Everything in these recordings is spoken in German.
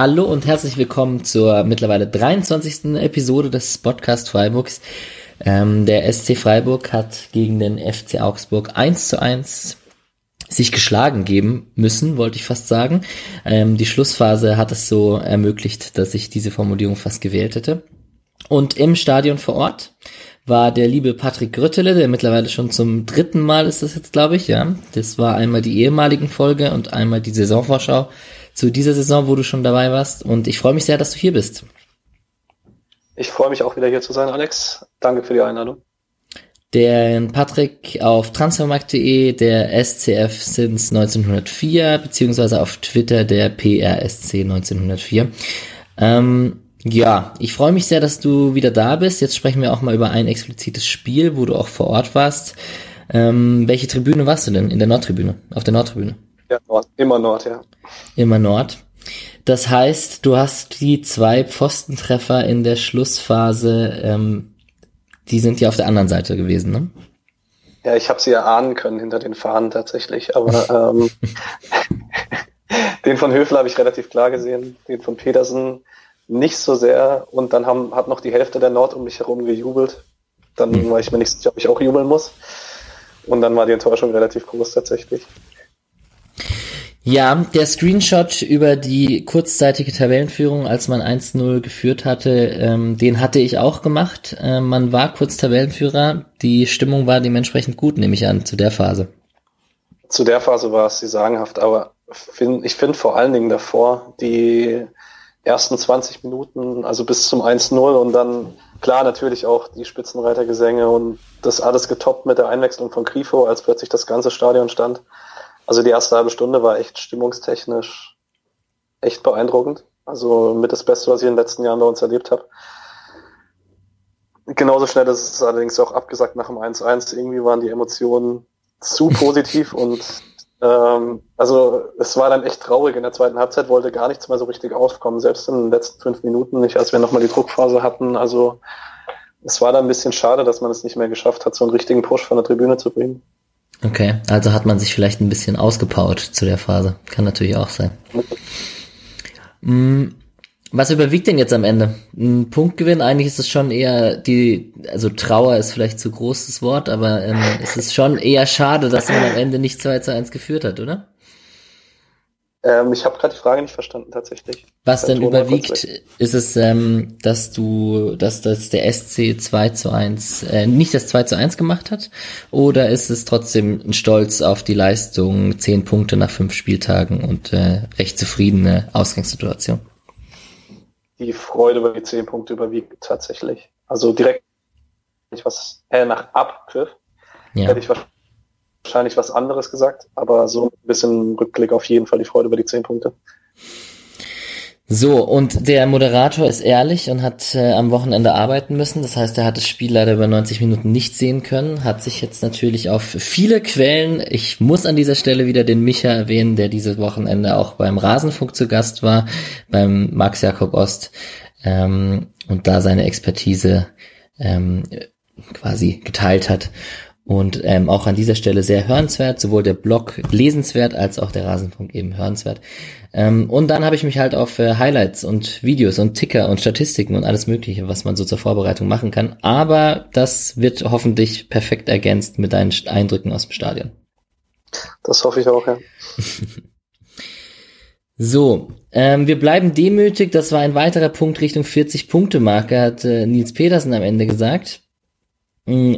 Hallo und herzlich willkommen zur mittlerweile 23. Episode des Podcast Freiburgs. Ähm, der SC Freiburg hat gegen den FC Augsburg 1 zu 1 sich geschlagen geben müssen, wollte ich fast sagen. Ähm, die Schlussphase hat es so ermöglicht, dass ich diese Formulierung fast gewählt hätte. Und im Stadion vor Ort war der liebe Patrick Grüttele, der mittlerweile schon zum dritten Mal ist das jetzt, glaube ich, ja. Das war einmal die ehemaligen Folge und einmal die Saisonvorschau zu dieser Saison, wo du schon dabei warst. Und ich freue mich sehr, dass du hier bist. Ich freue mich auch wieder hier zu sein, Alex. Danke für die Einladung. Der Patrick auf transfermarkt.de, der SCF since 1904, beziehungsweise auf Twitter der PRSC 1904. Ähm, ja, ich freue mich sehr, dass du wieder da bist. Jetzt sprechen wir auch mal über ein explizites Spiel, wo du auch vor Ort warst. Ähm, welche Tribüne warst du denn? In der Nordtribüne? Auf der Nordtribüne? Ja, Nord. immer Nord, ja. Immer Nord. Das heißt, du hast die zwei Pfostentreffer in der Schlussphase, ähm, die sind ja auf der anderen Seite gewesen, ne? Ja, ich habe sie ja ahnen können hinter den Fahnen tatsächlich, aber ähm, den von Höfler habe ich relativ klar gesehen, den von Petersen nicht so sehr und dann haben, hat noch die Hälfte der Nord um mich herum gejubelt. Dann mhm. war ich mir nicht sicher, ob ich auch jubeln muss. Und dann war die Enttäuschung relativ groß tatsächlich. Ja, der Screenshot über die kurzzeitige Tabellenführung, als man 1-0 geführt hatte, ähm, den hatte ich auch gemacht. Ähm, man war kurz Tabellenführer. Die Stimmung war dementsprechend gut, nehme ich an, zu der Phase. Zu der Phase war es sie sagenhaft, aber find, ich finde vor allen Dingen davor die ersten 20 Minuten, also bis zum 1-0 und dann klar natürlich auch die Spitzenreitergesänge und das alles getoppt mit der Einwechslung von Grifo, als plötzlich das ganze Stadion stand. Also die erste halbe Stunde war echt stimmungstechnisch echt beeindruckend. Also mit das Beste, was ich in den letzten Jahren bei uns erlebt habe. Genauso schnell ist es allerdings auch abgesagt nach dem 1-1. Irgendwie waren die Emotionen zu positiv und ähm, also es war dann echt traurig. In der zweiten Halbzeit wollte gar nichts mehr so richtig aufkommen, selbst in den letzten fünf Minuten nicht, als wir nochmal die Druckphase hatten. Also es war dann ein bisschen schade, dass man es nicht mehr geschafft hat, so einen richtigen Push von der Tribüne zu bringen. Okay, also hat man sich vielleicht ein bisschen ausgepowert zu der Phase. Kann natürlich auch sein. Mhm. Was überwiegt denn jetzt am Ende? Ein Punktgewinn? Eigentlich ist es schon eher die, also Trauer ist vielleicht zu großes Wort, aber ähm, es ist schon eher schade, dass man am Ende nicht 2 zu 1 geführt hat, oder? Ähm, ich habe gerade die Frage nicht verstanden tatsächlich. Was denn überwiegt, ist es, ähm, dass du, dass das der SC 2 zu 1, äh, nicht das 2 zu 1 gemacht hat? Oder ist es trotzdem ein Stolz auf die Leistung, 10 Punkte nach 5 Spieltagen und äh, recht zufriedene Ausgangssituation? die Freude über die zehn Punkte überwiegt tatsächlich. Also direkt was äh, nach Abpfiff ja. hätte ich wahrscheinlich was anderes gesagt, aber so ein bisschen Rückblick auf jeden Fall die Freude über die zehn Punkte. So, und der Moderator ist ehrlich und hat äh, am Wochenende arbeiten müssen. Das heißt, er hat das Spiel leider über 90 Minuten nicht sehen können, hat sich jetzt natürlich auf viele Quellen, ich muss an dieser Stelle wieder den Micha erwähnen, der dieses Wochenende auch beim Rasenfunk zu Gast war, beim Max Jakob Ost, ähm, und da seine Expertise ähm, quasi geteilt hat. Und ähm, auch an dieser Stelle sehr hörenswert, sowohl der Blog lesenswert als auch der Rasenfunk eben hörenswert. Ähm, und dann habe ich mich halt auf äh, Highlights und Videos und Ticker und Statistiken und alles Mögliche, was man so zur Vorbereitung machen kann. Aber das wird hoffentlich perfekt ergänzt mit deinen Eindrücken aus dem Stadion. Das hoffe ich auch, ja. so, ähm, wir bleiben demütig. Das war ein weiterer Punkt Richtung 40-Punkte-Marke, hat äh, Nils Petersen am Ende gesagt.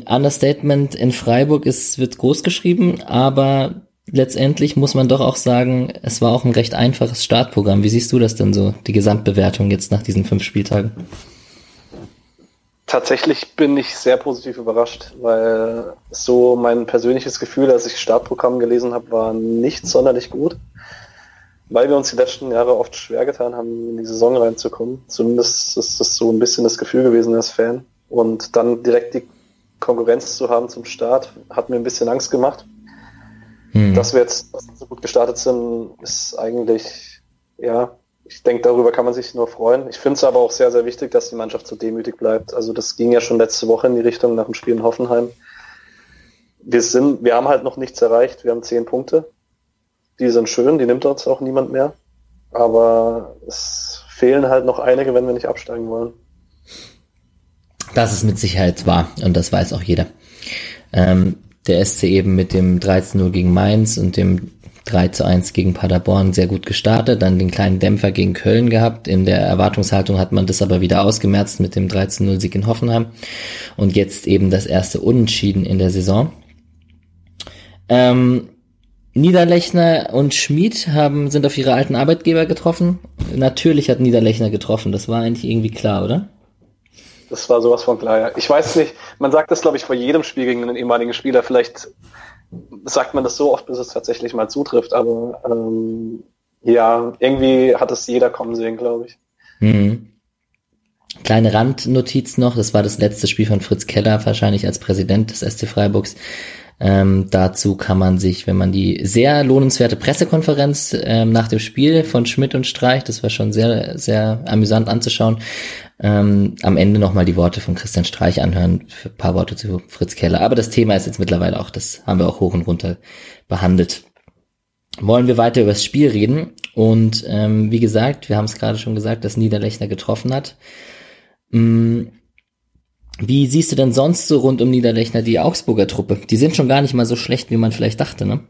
Understatement in Freiburg ist, wird groß geschrieben, aber letztendlich muss man doch auch sagen, es war auch ein recht einfaches Startprogramm. Wie siehst du das denn so, die Gesamtbewertung jetzt nach diesen fünf Spieltagen? Tatsächlich bin ich sehr positiv überrascht, weil so mein persönliches Gefühl, als ich Startprogramm gelesen habe, war nicht sonderlich gut, weil wir uns die letzten Jahre oft schwer getan haben, in die Saison reinzukommen. Zumindest ist das so ein bisschen das Gefühl gewesen als Fan. Und dann direkt die Konkurrenz zu haben zum Start, hat mir ein bisschen Angst gemacht. Hm. Dass wir jetzt so gut gestartet sind, ist eigentlich, ja, ich denke, darüber kann man sich nur freuen. Ich finde es aber auch sehr, sehr wichtig, dass die Mannschaft so demütig bleibt. Also das ging ja schon letzte Woche in die Richtung nach dem Spiel in Hoffenheim. wir sind, wir haben halt noch nichts erreicht. Wir haben zehn Punkte. Die sind schön, die nimmt uns auch niemand mehr. Aber es fehlen halt noch einige, wenn wir nicht absteigen wollen. Das ist mit Sicherheit wahr und das weiß auch jeder. Ähm, der SC eben mit dem 13-0 gegen Mainz und dem 3 zu 1 gegen Paderborn sehr gut gestartet, dann den kleinen Dämpfer gegen Köln gehabt. In der Erwartungshaltung hat man das aber wieder ausgemerzt mit dem 13-0 Sieg in Hoffenheim und jetzt eben das erste Unentschieden in der Saison. Ähm, Niederlechner und Schmid haben, sind auf ihre alten Arbeitgeber getroffen. Natürlich hat Niederlechner getroffen, das war eigentlich irgendwie klar, oder? Das war sowas von klar, ja. Ich weiß nicht, man sagt das, glaube ich, vor jedem Spiel gegen einen ehemaligen Spieler. Vielleicht sagt man das so oft, bis es tatsächlich mal zutrifft, aber ähm, ja, irgendwie hat es jeder kommen sehen, glaube ich. Mhm. Kleine Randnotiz noch, das war das letzte Spiel von Fritz Keller, wahrscheinlich als Präsident des SC Freiburgs. Ähm, dazu kann man sich, wenn man die sehr lohnenswerte Pressekonferenz ähm, nach dem Spiel von Schmidt und Streich, das war schon sehr, sehr amüsant anzuschauen, ähm, am Ende nochmal die Worte von Christian Streich anhören, ein paar Worte zu Fritz Keller. Aber das Thema ist jetzt mittlerweile auch, das haben wir auch hoch und runter behandelt. Wollen wir weiter über das Spiel reden? Und ähm, wie gesagt, wir haben es gerade schon gesagt, dass Niederlechner getroffen hat. Mm, wie siehst du denn sonst so rund um Niederlechner die Augsburger Truppe? Die sind schon gar nicht mal so schlecht, wie man vielleicht dachte, ne?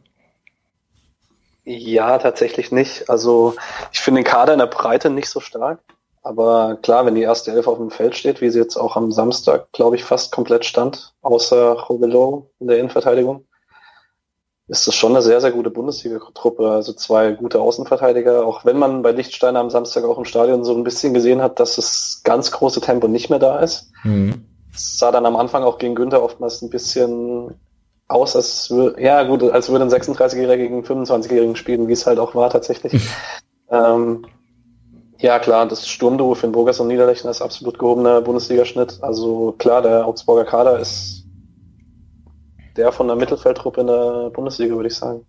Ja, tatsächlich nicht. Also ich finde den Kader in der Breite nicht so stark. Aber klar, wenn die erste Elf auf dem Feld steht, wie sie jetzt auch am Samstag, glaube ich, fast komplett stand, außer Robelo in der Innenverteidigung, ist das schon eine sehr, sehr gute Bundesliga-Truppe. Also zwei gute Außenverteidiger, auch wenn man bei Lichtsteiner am Samstag auch im Stadion so ein bisschen gesehen hat, dass das ganz große Tempo nicht mehr da ist. Mhm. Sah dann am Anfang auch gegen Günther oftmals ein bisschen aus, als würde, ja gut, als würde ein 36-Jähriger gegen 25-Jährigen spielen, wie es halt auch war tatsächlich. ähm, ja, klar, das Sturmduo für den Burgers und Niederlechner ist absolut gehobener Bundesligaschnitt. Also klar, der Augsburger Kader ist der von der Mittelfeldtruppe in der Bundesliga, würde ich sagen.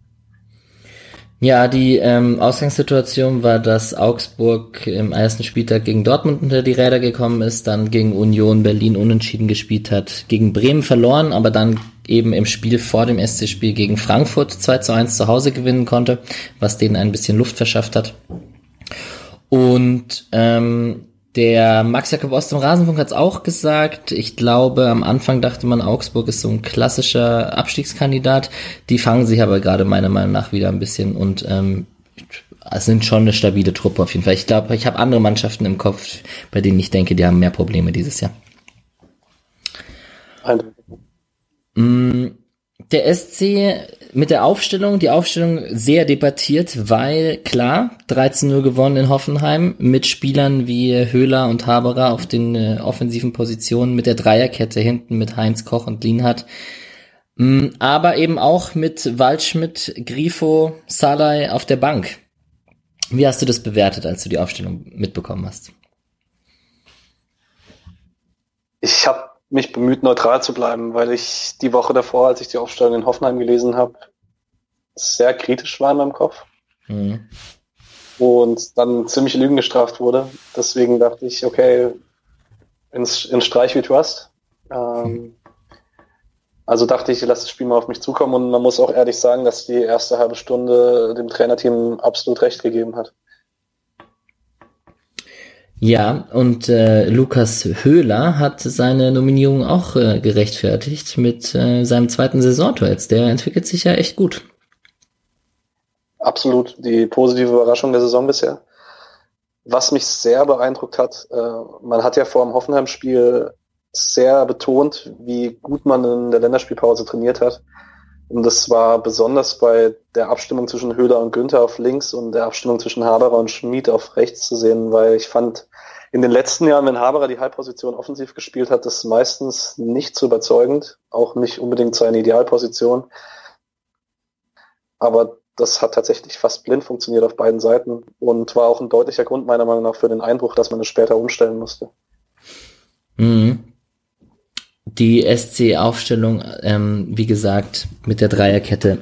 Ja, die ähm, Ausgangssituation war, dass Augsburg im ersten Spieltag gegen Dortmund unter die Räder gekommen ist, dann gegen Union Berlin unentschieden gespielt hat, gegen Bremen verloren, aber dann eben im Spiel vor dem SC-Spiel gegen Frankfurt 2 zu 1 zu Hause gewinnen konnte, was denen ein bisschen Luft verschafft hat. Und ähm, der Max Jakob aus dem Rasenfunk hat es auch gesagt. Ich glaube, am Anfang dachte man, Augsburg ist so ein klassischer Abstiegskandidat. Die fangen sich aber gerade meiner Meinung nach wieder ein bisschen und ähm, es sind schon eine stabile Truppe auf jeden Fall. Ich glaube, ich habe andere Mannschaften im Kopf, bei denen ich denke, die haben mehr Probleme dieses Jahr. Mm, der SC mit der Aufstellung, die Aufstellung sehr debattiert, weil klar, 13-0 gewonnen in Hoffenheim mit Spielern wie Höhler und Haberer auf den äh, offensiven Positionen, mit der Dreierkette hinten mit Heinz Koch und Lienhardt. Mm, aber eben auch mit Waldschmidt, Grifo, Salai auf der Bank. Wie hast du das bewertet, als du die Aufstellung mitbekommen hast? Ich habe mich bemüht, neutral zu bleiben, weil ich die Woche davor, als ich die Aufstellung in Hoffenheim gelesen habe, sehr kritisch war in meinem Kopf. Mhm. Und dann ziemlich Lügen gestraft wurde. Deswegen dachte ich, okay, ins, in Streich wie Trust. Ähm, mhm. Also dachte ich, ich lasse das Spiel mal auf mich zukommen und man muss auch ehrlich sagen, dass die erste halbe Stunde dem Trainerteam absolut recht gegeben hat. Ja, und äh, Lukas Höhler hat seine Nominierung auch äh, gerechtfertigt mit äh, seinem zweiten Saisontor jetzt. Der entwickelt sich ja echt gut. Absolut, die positive Überraschung der Saison bisher. Was mich sehr beeindruckt hat, äh, man hat ja vor dem Hoffenheim-Spiel sehr betont, wie gut man in der Länderspielpause trainiert hat. Und das war besonders bei der Abstimmung zwischen Höhler und Günther auf links und der Abstimmung zwischen Haberer und Schmid auf rechts zu sehen, weil ich fand, in den letzten Jahren, wenn Haberer die Halbposition offensiv gespielt hat, das meistens nicht so überzeugend, auch nicht unbedingt seine Idealposition. Aber das hat tatsächlich fast blind funktioniert auf beiden Seiten und war auch ein deutlicher Grund meiner Meinung nach für den Einbruch, dass man es später umstellen musste. Mhm. Die SC-Aufstellung, ähm, wie gesagt, mit der Dreierkette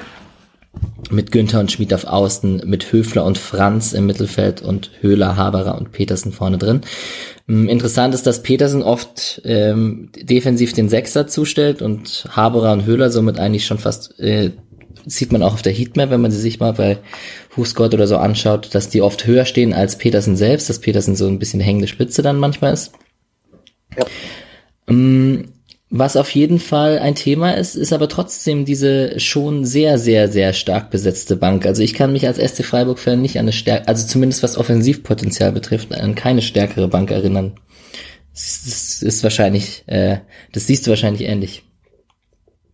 mit Günther und Schmid auf Außen, mit Höfler und Franz im Mittelfeld und Höhler, Haberer und Petersen vorne drin. Ähm, interessant ist, dass Petersen oft ähm, defensiv den Sechser zustellt und Haberer und Höhler somit eigentlich schon fast, äh, sieht man auch auf der Heatmap, wenn man sie sich mal bei Husgott oder so anschaut, dass die oft höher stehen als Petersen selbst, dass Petersen so ein bisschen hängende Spitze dann manchmal ist. Ja. Ähm, was auf jeden Fall ein Thema ist, ist aber trotzdem diese schon sehr, sehr, sehr stark besetzte Bank. Also ich kann mich als SC Freiburg-Fan nicht an eine stärkere, also zumindest was Offensivpotenzial betrifft, an keine stärkere Bank erinnern. Das ist, wahrscheinlich, äh, das siehst du wahrscheinlich ähnlich.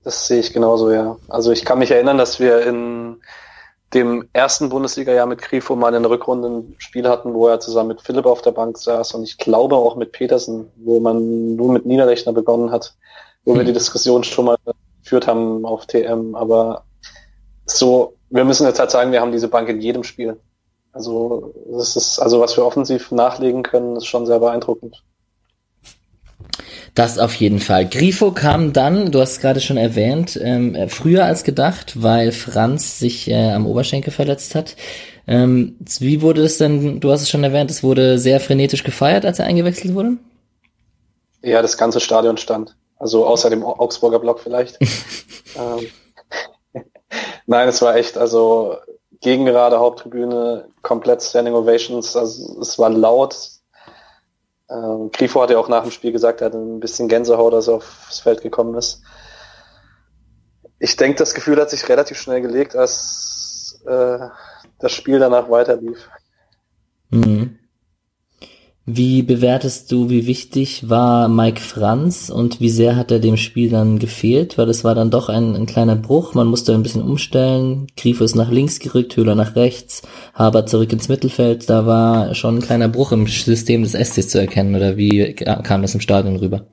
Das sehe ich genauso, ja. Also ich kann mich erinnern, dass wir in dem ersten Bundesliga-Jahr mit Grifo mal in Rückrunde ein Spiel hatten, wo er zusammen mit Philipp auf der Bank saß und ich glaube auch mit Petersen, wo man nur mit Niederlechner begonnen hat, wo hm. wir die Diskussion schon mal geführt haben auf TM. Aber so, wir müssen jetzt halt sagen, wir haben diese Bank in jedem Spiel. Also, das ist, also was wir offensiv nachlegen können, ist schon sehr beeindruckend. Das auf jeden Fall. Grifo kam dann, du hast es gerade schon erwähnt, ähm, früher als gedacht, weil Franz sich äh, am Oberschenkel verletzt hat. Ähm, wie wurde es denn, du hast es schon erwähnt, es wurde sehr frenetisch gefeiert, als er eingewechselt wurde? Ja, das ganze Stadion stand. Also außer dem Augsburger Block vielleicht. ähm, Nein, es war echt, also gegen gerade Haupttribüne, komplett Standing Ovations, also es war laut, ähm, Grifo hat ja auch nach dem Spiel gesagt, er hat ein bisschen Gänsehaut, als er aufs Feld gekommen ist. Ich denke, das Gefühl hat sich relativ schnell gelegt, als äh, das Spiel danach weiterlief. Mhm. Wie bewertest du, wie wichtig war Mike Franz und wie sehr hat er dem Spiel dann gefehlt? Weil es war dann doch ein, ein kleiner Bruch, man musste ein bisschen umstellen. Grifo ist nach links gerückt, Höhler nach rechts, Haber zurück ins Mittelfeld. Da war schon ein kleiner Bruch im System des SCs zu erkennen oder wie kam das im Stadion rüber?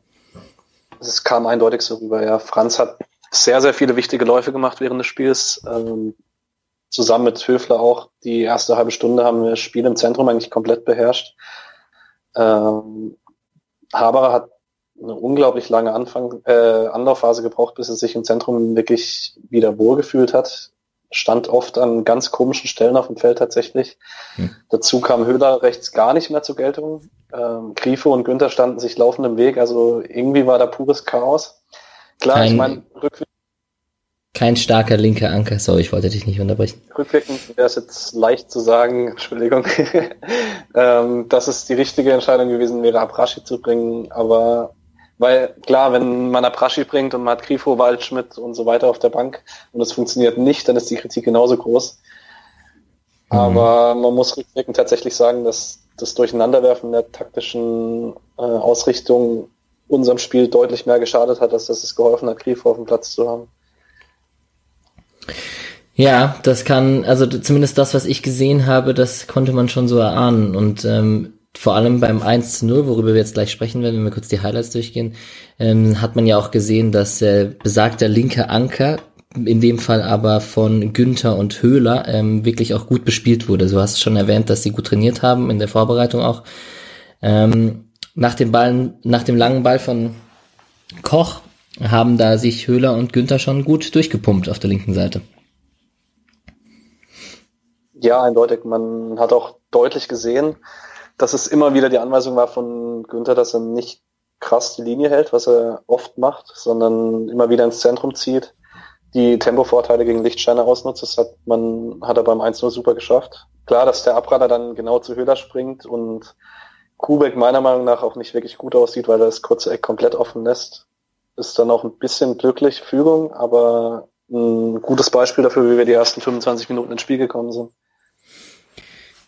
Es kam eindeutig so rüber, ja. Franz hat sehr, sehr viele wichtige Läufe gemacht während des Spiels. Ähm, zusammen mit Höfler auch. Die erste halbe Stunde haben wir das Spiel im Zentrum eigentlich komplett beherrscht ähm, Haberer hat eine unglaublich lange Anfang, äh, Anlaufphase gebraucht, bis er sich im Zentrum wirklich wieder wohlgefühlt hat. Stand oft an ganz komischen Stellen auf dem Feld tatsächlich. Hm. Dazu kam Höhler rechts gar nicht mehr zur Geltung. Ähm, Grifo und Günther standen sich laufend im Weg. Also irgendwie war da pures Chaos. Klar, Kein, ich meine, rückwärts kein starker linker Anker. Sorry, ich wollte dich nicht unterbrechen. Rückblickend wäre es jetzt leicht zu sagen, Entschuldigung, ähm, dass es die richtige Entscheidung gewesen wäre, Abrashi zu bringen. Aber weil klar, wenn man Abrashi bringt und man hat Grifo, Waldschmidt und so weiter auf der Bank und es funktioniert nicht, dann ist die Kritik genauso groß. Mhm. Aber man muss rückblickend tatsächlich sagen, dass das Durcheinanderwerfen der taktischen äh, Ausrichtung unserem Spiel deutlich mehr geschadet hat, als dass es geholfen hat, Grifo auf dem Platz zu haben. Ja, das kann, also zumindest das, was ich gesehen habe, das konnte man schon so erahnen. Und ähm, vor allem beim 1 zu 0, worüber wir jetzt gleich sprechen werden, wenn wir kurz die Highlights durchgehen, ähm, hat man ja auch gesehen, dass äh, besagter linke Anker, in dem Fall aber von Günther und Höhler, ähm, wirklich auch gut bespielt wurde. Du hast schon erwähnt, dass sie gut trainiert haben, in der Vorbereitung auch. Ähm, nach dem Ball, nach dem langen Ball von Koch haben da sich Höhler und Günther schon gut durchgepumpt auf der linken Seite. Ja, eindeutig. Man hat auch deutlich gesehen, dass es immer wieder die Anweisung war von Günther, dass er nicht krass die Linie hält, was er oft macht, sondern immer wieder ins Zentrum zieht, die Tempovorteile gegen Lichtscheine ausnutzt. Das hat man, hat er beim 1-0 super geschafft. Klar, dass der Abrader dann genau zu Höhler springt und Kubek meiner Meinung nach auch nicht wirklich gut aussieht, weil er das kurze Eck komplett offen lässt ist dann auch ein bisschen glückliche Fügung, aber ein gutes Beispiel dafür, wie wir die ersten 25 Minuten ins Spiel gekommen sind.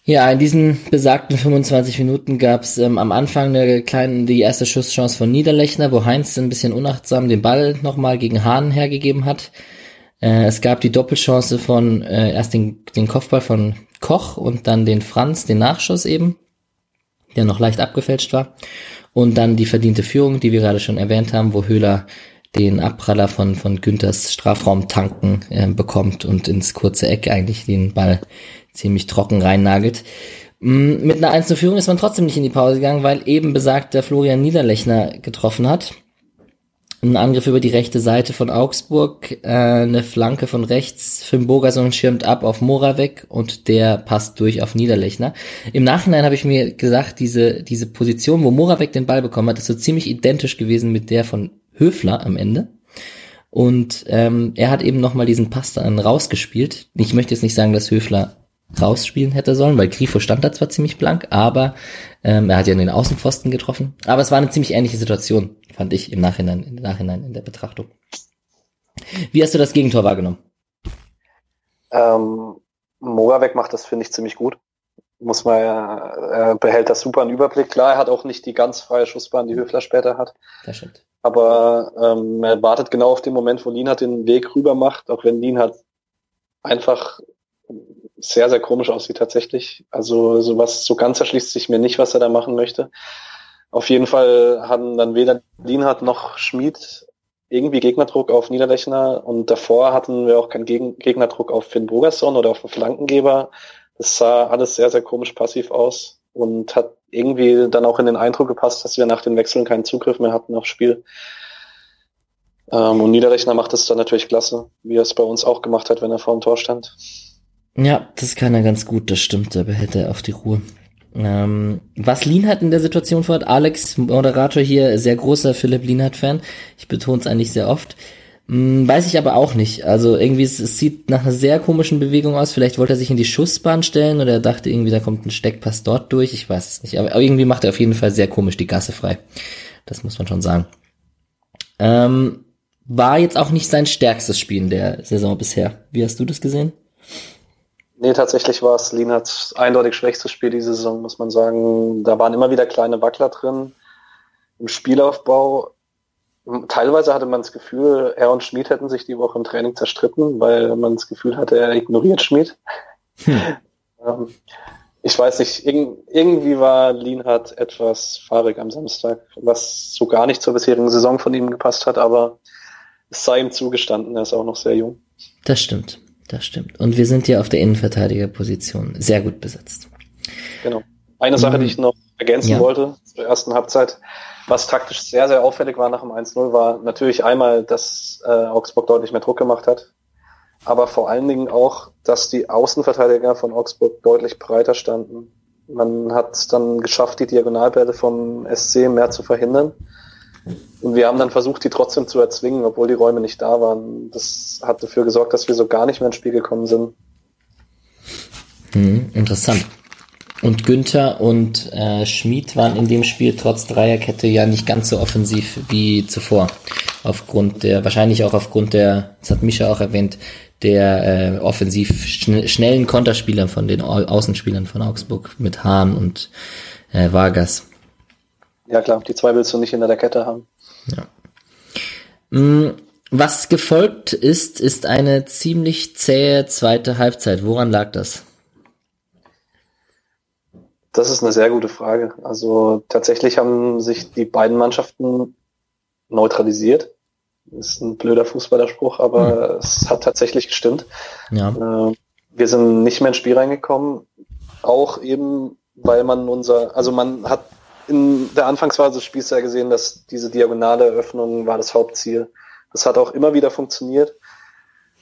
Ja, in diesen besagten 25 Minuten gab es ähm, am Anfang eine kleine, die erste Schusschance von Niederlechner, wo Heinz ein bisschen unachtsam den Ball nochmal gegen Hahn hergegeben hat. Äh, es gab die Doppelchance von äh, erst den, den Kopfball von Koch und dann den Franz, den Nachschuss eben, der noch leicht abgefälscht war. Und dann die verdiente Führung, die wir gerade schon erwähnt haben, wo Höhler den Abpraller von, von Günthers Strafraum tanken äh, bekommt und ins kurze Eck eigentlich den Ball ziemlich trocken reinnagelt. Mm, mit einer 1 Führung ist man trotzdem nicht in die Pause gegangen, weil eben besagt der Florian Niederlechner getroffen hat. Ein Angriff über die rechte Seite von Augsburg, äh, eine Flanke von rechts, Finn schirmt ab auf Moravec und der passt durch auf Niederlechner. Im Nachhinein habe ich mir gesagt, diese, diese Position, wo Moravec den Ball bekommen hat, ist so ziemlich identisch gewesen mit der von Höfler am Ende. Und ähm, er hat eben nochmal diesen Pass dann rausgespielt. Ich möchte jetzt nicht sagen, dass Höfler rausspielen hätte sollen, weil Grifo stand da zwar ziemlich blank, aber ähm, er hat ja in den Außenpfosten getroffen. Aber es war eine ziemlich ähnliche Situation, fand ich im Nachhinein, im Nachhinein in der Betrachtung. Wie hast du das Gegentor wahrgenommen? Ähm, Moravec macht das, finde ich, ziemlich gut. Muss man, er behält das super einen Überblick. Klar, er hat auch nicht die ganz freie Schussbahn, die Höfler später hat. Das stimmt. Aber ähm, er wartet genau auf den Moment, wo Lienhardt den Weg rüber macht, auch wenn Lienhardt einfach sehr, sehr komisch aussieht tatsächlich. Also sowas, so ganz erschließt sich mir nicht, was er da machen möchte. Auf jeden Fall hatten dann weder Lienhardt noch Schmid irgendwie Gegnerdruck auf Niederlechner und davor hatten wir auch keinen Gegen Gegnerdruck auf Finn Bogerson oder auf den Flankengeber. Das sah alles sehr, sehr komisch passiv aus und hat irgendwie dann auch in den Eindruck gepasst, dass wir nach den Wechseln keinen Zugriff mehr hatten aufs Spiel. Ähm, und Niederlechner macht es dann natürlich klasse, wie er es bei uns auch gemacht hat, wenn er vor dem Tor stand. Ja, das kann er ganz gut, das stimmt, da behält er auf die Ruhe. Ähm, was Lienhardt in der Situation vorhat, Alex, Moderator hier, sehr großer Philipp Lienhardt-Fan. Ich betone es eigentlich sehr oft. Hm, weiß ich aber auch nicht. Also irgendwie, es, es, sieht nach einer sehr komischen Bewegung aus. Vielleicht wollte er sich in die Schussbahn stellen oder er dachte irgendwie, da kommt ein Steckpass dort durch. Ich weiß es nicht. Aber irgendwie macht er auf jeden Fall sehr komisch die Gasse frei. Das muss man schon sagen. Ähm, war jetzt auch nicht sein stärkstes Spiel in der Saison bisher. Wie hast du das gesehen? Nee, tatsächlich war es Lienhards eindeutig schwächstes Spiel diese Saison, muss man sagen. Da waren immer wieder kleine Wackler drin. Im Spielaufbau, teilweise hatte man das Gefühl, er und Schmid hätten sich die Woche im Training zerstritten, weil man das Gefühl hatte, er ignoriert Schmid. Hm. Ähm, ich weiß nicht, irgendwie war Lienhardt etwas fahrig am Samstag, was so gar nicht zur bisherigen Saison von ihm gepasst hat, aber es sei ihm zugestanden, er ist auch noch sehr jung. Das stimmt. Das stimmt. Und wir sind ja auf der Innenverteidigerposition sehr gut besetzt. Genau. Eine Sache, die ich noch ergänzen ja. wollte zur ersten Halbzeit, was taktisch sehr, sehr auffällig war nach dem 1-0, war natürlich einmal, dass äh, Augsburg deutlich mehr Druck gemacht hat, aber vor allen Dingen auch, dass die Außenverteidiger von Augsburg deutlich breiter standen. Man hat dann geschafft, die Diagonalbälle vom SC mehr zu verhindern. Und wir haben dann versucht, die trotzdem zu erzwingen, obwohl die Räume nicht da waren. Das hat dafür gesorgt, dass wir so gar nicht mehr ins Spiel gekommen sind. Hm, interessant. Und Günther und äh, Schmid waren in dem Spiel trotz Dreierkette ja nicht ganz so offensiv wie zuvor. Aufgrund der, wahrscheinlich auch aufgrund der, das hat Mischa auch erwähnt, der äh, offensiv schn schnellen Konterspielern von den Au Außenspielern von Augsburg mit Hahn und äh, Vargas. Ja klar, die zwei willst du nicht hinter der Kette haben. Ja. Mm, was gefolgt ist, ist eine ziemlich zähe zweite Halbzeit. Woran lag das? Das ist eine sehr gute Frage. Also tatsächlich haben sich die beiden Mannschaften neutralisiert. Ist ein blöder Fußballerspruch, aber hm. es hat tatsächlich gestimmt. Ja. Äh, wir sind nicht mehr ins Spiel reingekommen, auch eben, weil man unser, also man hat in der Anfangsphase des Spiels ja gesehen, dass diese diagonale Eröffnung war das Hauptziel. Das hat auch immer wieder funktioniert.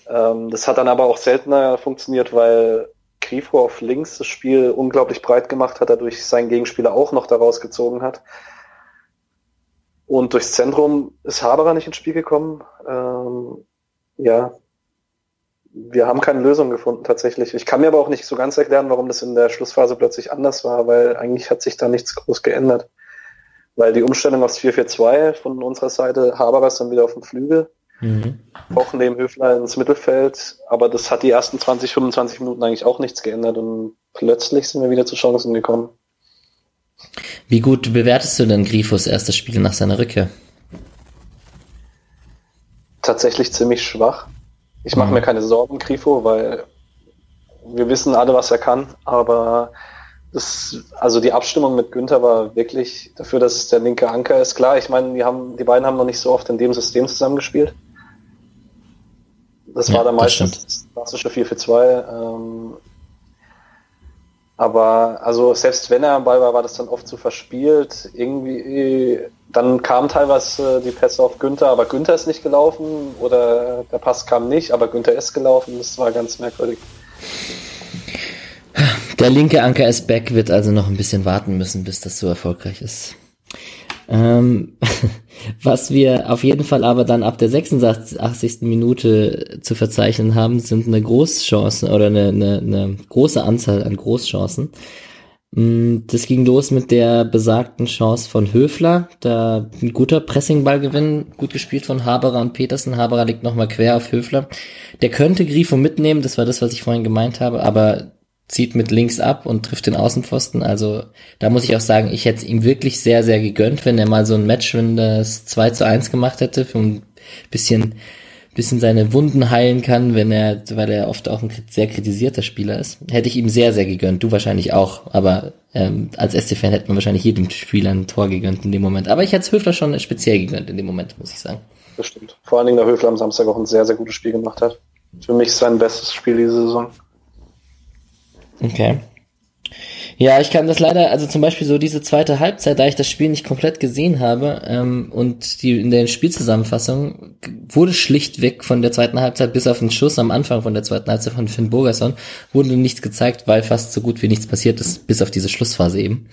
Ähm, das hat dann aber auch seltener funktioniert, weil Grifo auf links das Spiel unglaublich breit gemacht hat, dadurch seinen Gegenspieler auch noch daraus gezogen hat. Und durchs Zentrum ist Haberer nicht ins Spiel gekommen. Ähm, ja, wir haben keine Lösung gefunden tatsächlich. Ich kann mir aber auch nicht so ganz erklären, warum das in der Schlussphase plötzlich anders war, weil eigentlich hat sich da nichts groß geändert. Weil die Umstellung aufs 4-4-2 von unserer Seite, Haberer ist dann wieder auf dem Flügel, mhm. auch neben Höfler ins Mittelfeld, aber das hat die ersten 20, 25 Minuten eigentlich auch nichts geändert und plötzlich sind wir wieder zu Chancen gekommen. Wie gut bewertest du denn Grifos erstes Spiel nach seiner Rückkehr? Tatsächlich ziemlich schwach. Ich mache mhm. mir keine Sorgen, Grifo, weil wir wissen alle, was er kann, aber das, also die Abstimmung mit Günther war wirklich dafür, dass es der linke Anker ist. Klar, ich meine, die haben, die beiden haben noch nicht so oft in dem System zusammengespielt. Das ja, war dann meistens das klassische 4 für 2. Ähm, Aber also selbst wenn er am Ball war, war das dann oft zu verspielt. Irgendwie, dann kamen teilweise die Pässe auf Günther, aber Günther ist nicht gelaufen oder der Pass kam nicht, aber Günther ist gelaufen. Das war ganz merkwürdig. Der linke Anker ist back, wird also noch ein bisschen warten müssen, bis das so erfolgreich ist. Ähm, was wir auf jeden Fall aber dann ab der 86. Minute zu verzeichnen haben, sind eine Großchance oder eine, eine, eine große Anzahl an Großchancen. Mm, das ging los mit der besagten Chance von Höfler, da ein guter Pressingballgewinn, gut gespielt von Haberer und Petersen. Haberer liegt nochmal quer auf Höfler. Der könnte Grifo mitnehmen, das war das, was ich vorhin gemeint habe, aber zieht mit links ab und trifft den Außenpfosten. Also da muss ich auch sagen, ich hätte es ihm wirklich sehr, sehr gegönnt, wenn er mal so ein Match, wenn das 2 zu 1 gemacht hätte, für ein bisschen, bisschen seine Wunden heilen kann, wenn er, weil er oft auch ein sehr kritisierter Spieler ist. Hätte ich ihm sehr, sehr gegönnt. Du wahrscheinlich auch. Aber ähm, als SC-Fan hätte man wahrscheinlich jedem Spieler ein Tor gegönnt in dem Moment. Aber ich hätte es Höfler schon speziell gegönnt in dem Moment, muss ich sagen. Das stimmt. Vor allen Dingen der Höfler am Samstag auch ein sehr, sehr gutes Spiel gemacht hat. Für mich sein bestes Spiel diese Saison. Okay. Ja, ich kann das leider, also zum Beispiel so diese zweite Halbzeit, da ich das Spiel nicht komplett gesehen habe ähm, und die in der Spielzusammenfassung wurde schlichtweg von der zweiten Halbzeit bis auf den Schuss am Anfang von der zweiten Halbzeit von Finn Bogerson wurde nichts gezeigt, weil fast so gut wie nichts passiert ist, bis auf diese Schlussphase eben.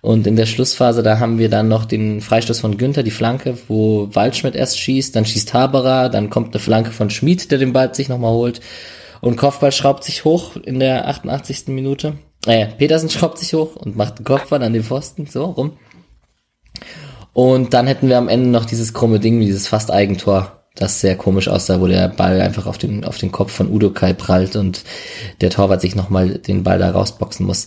Und in der Schlussphase, da haben wir dann noch den Freistoß von Günther, die Flanke, wo Waldschmidt erst schießt, dann schießt Haberer, dann kommt eine Flanke von Schmid, der den Ball sich nochmal holt und Kopfball schraubt sich hoch in der 88. Minute. Äh, Petersen schraubt sich hoch und macht einen Kopfball an den Pfosten, so rum. Und dann hätten wir am Ende noch dieses krumme Ding, dieses fast Eigentor, das sehr komisch aussah, wo der Ball einfach auf den, auf den Kopf von Udo Kai prallt und der Torwart sich nochmal den Ball da rausboxen muss.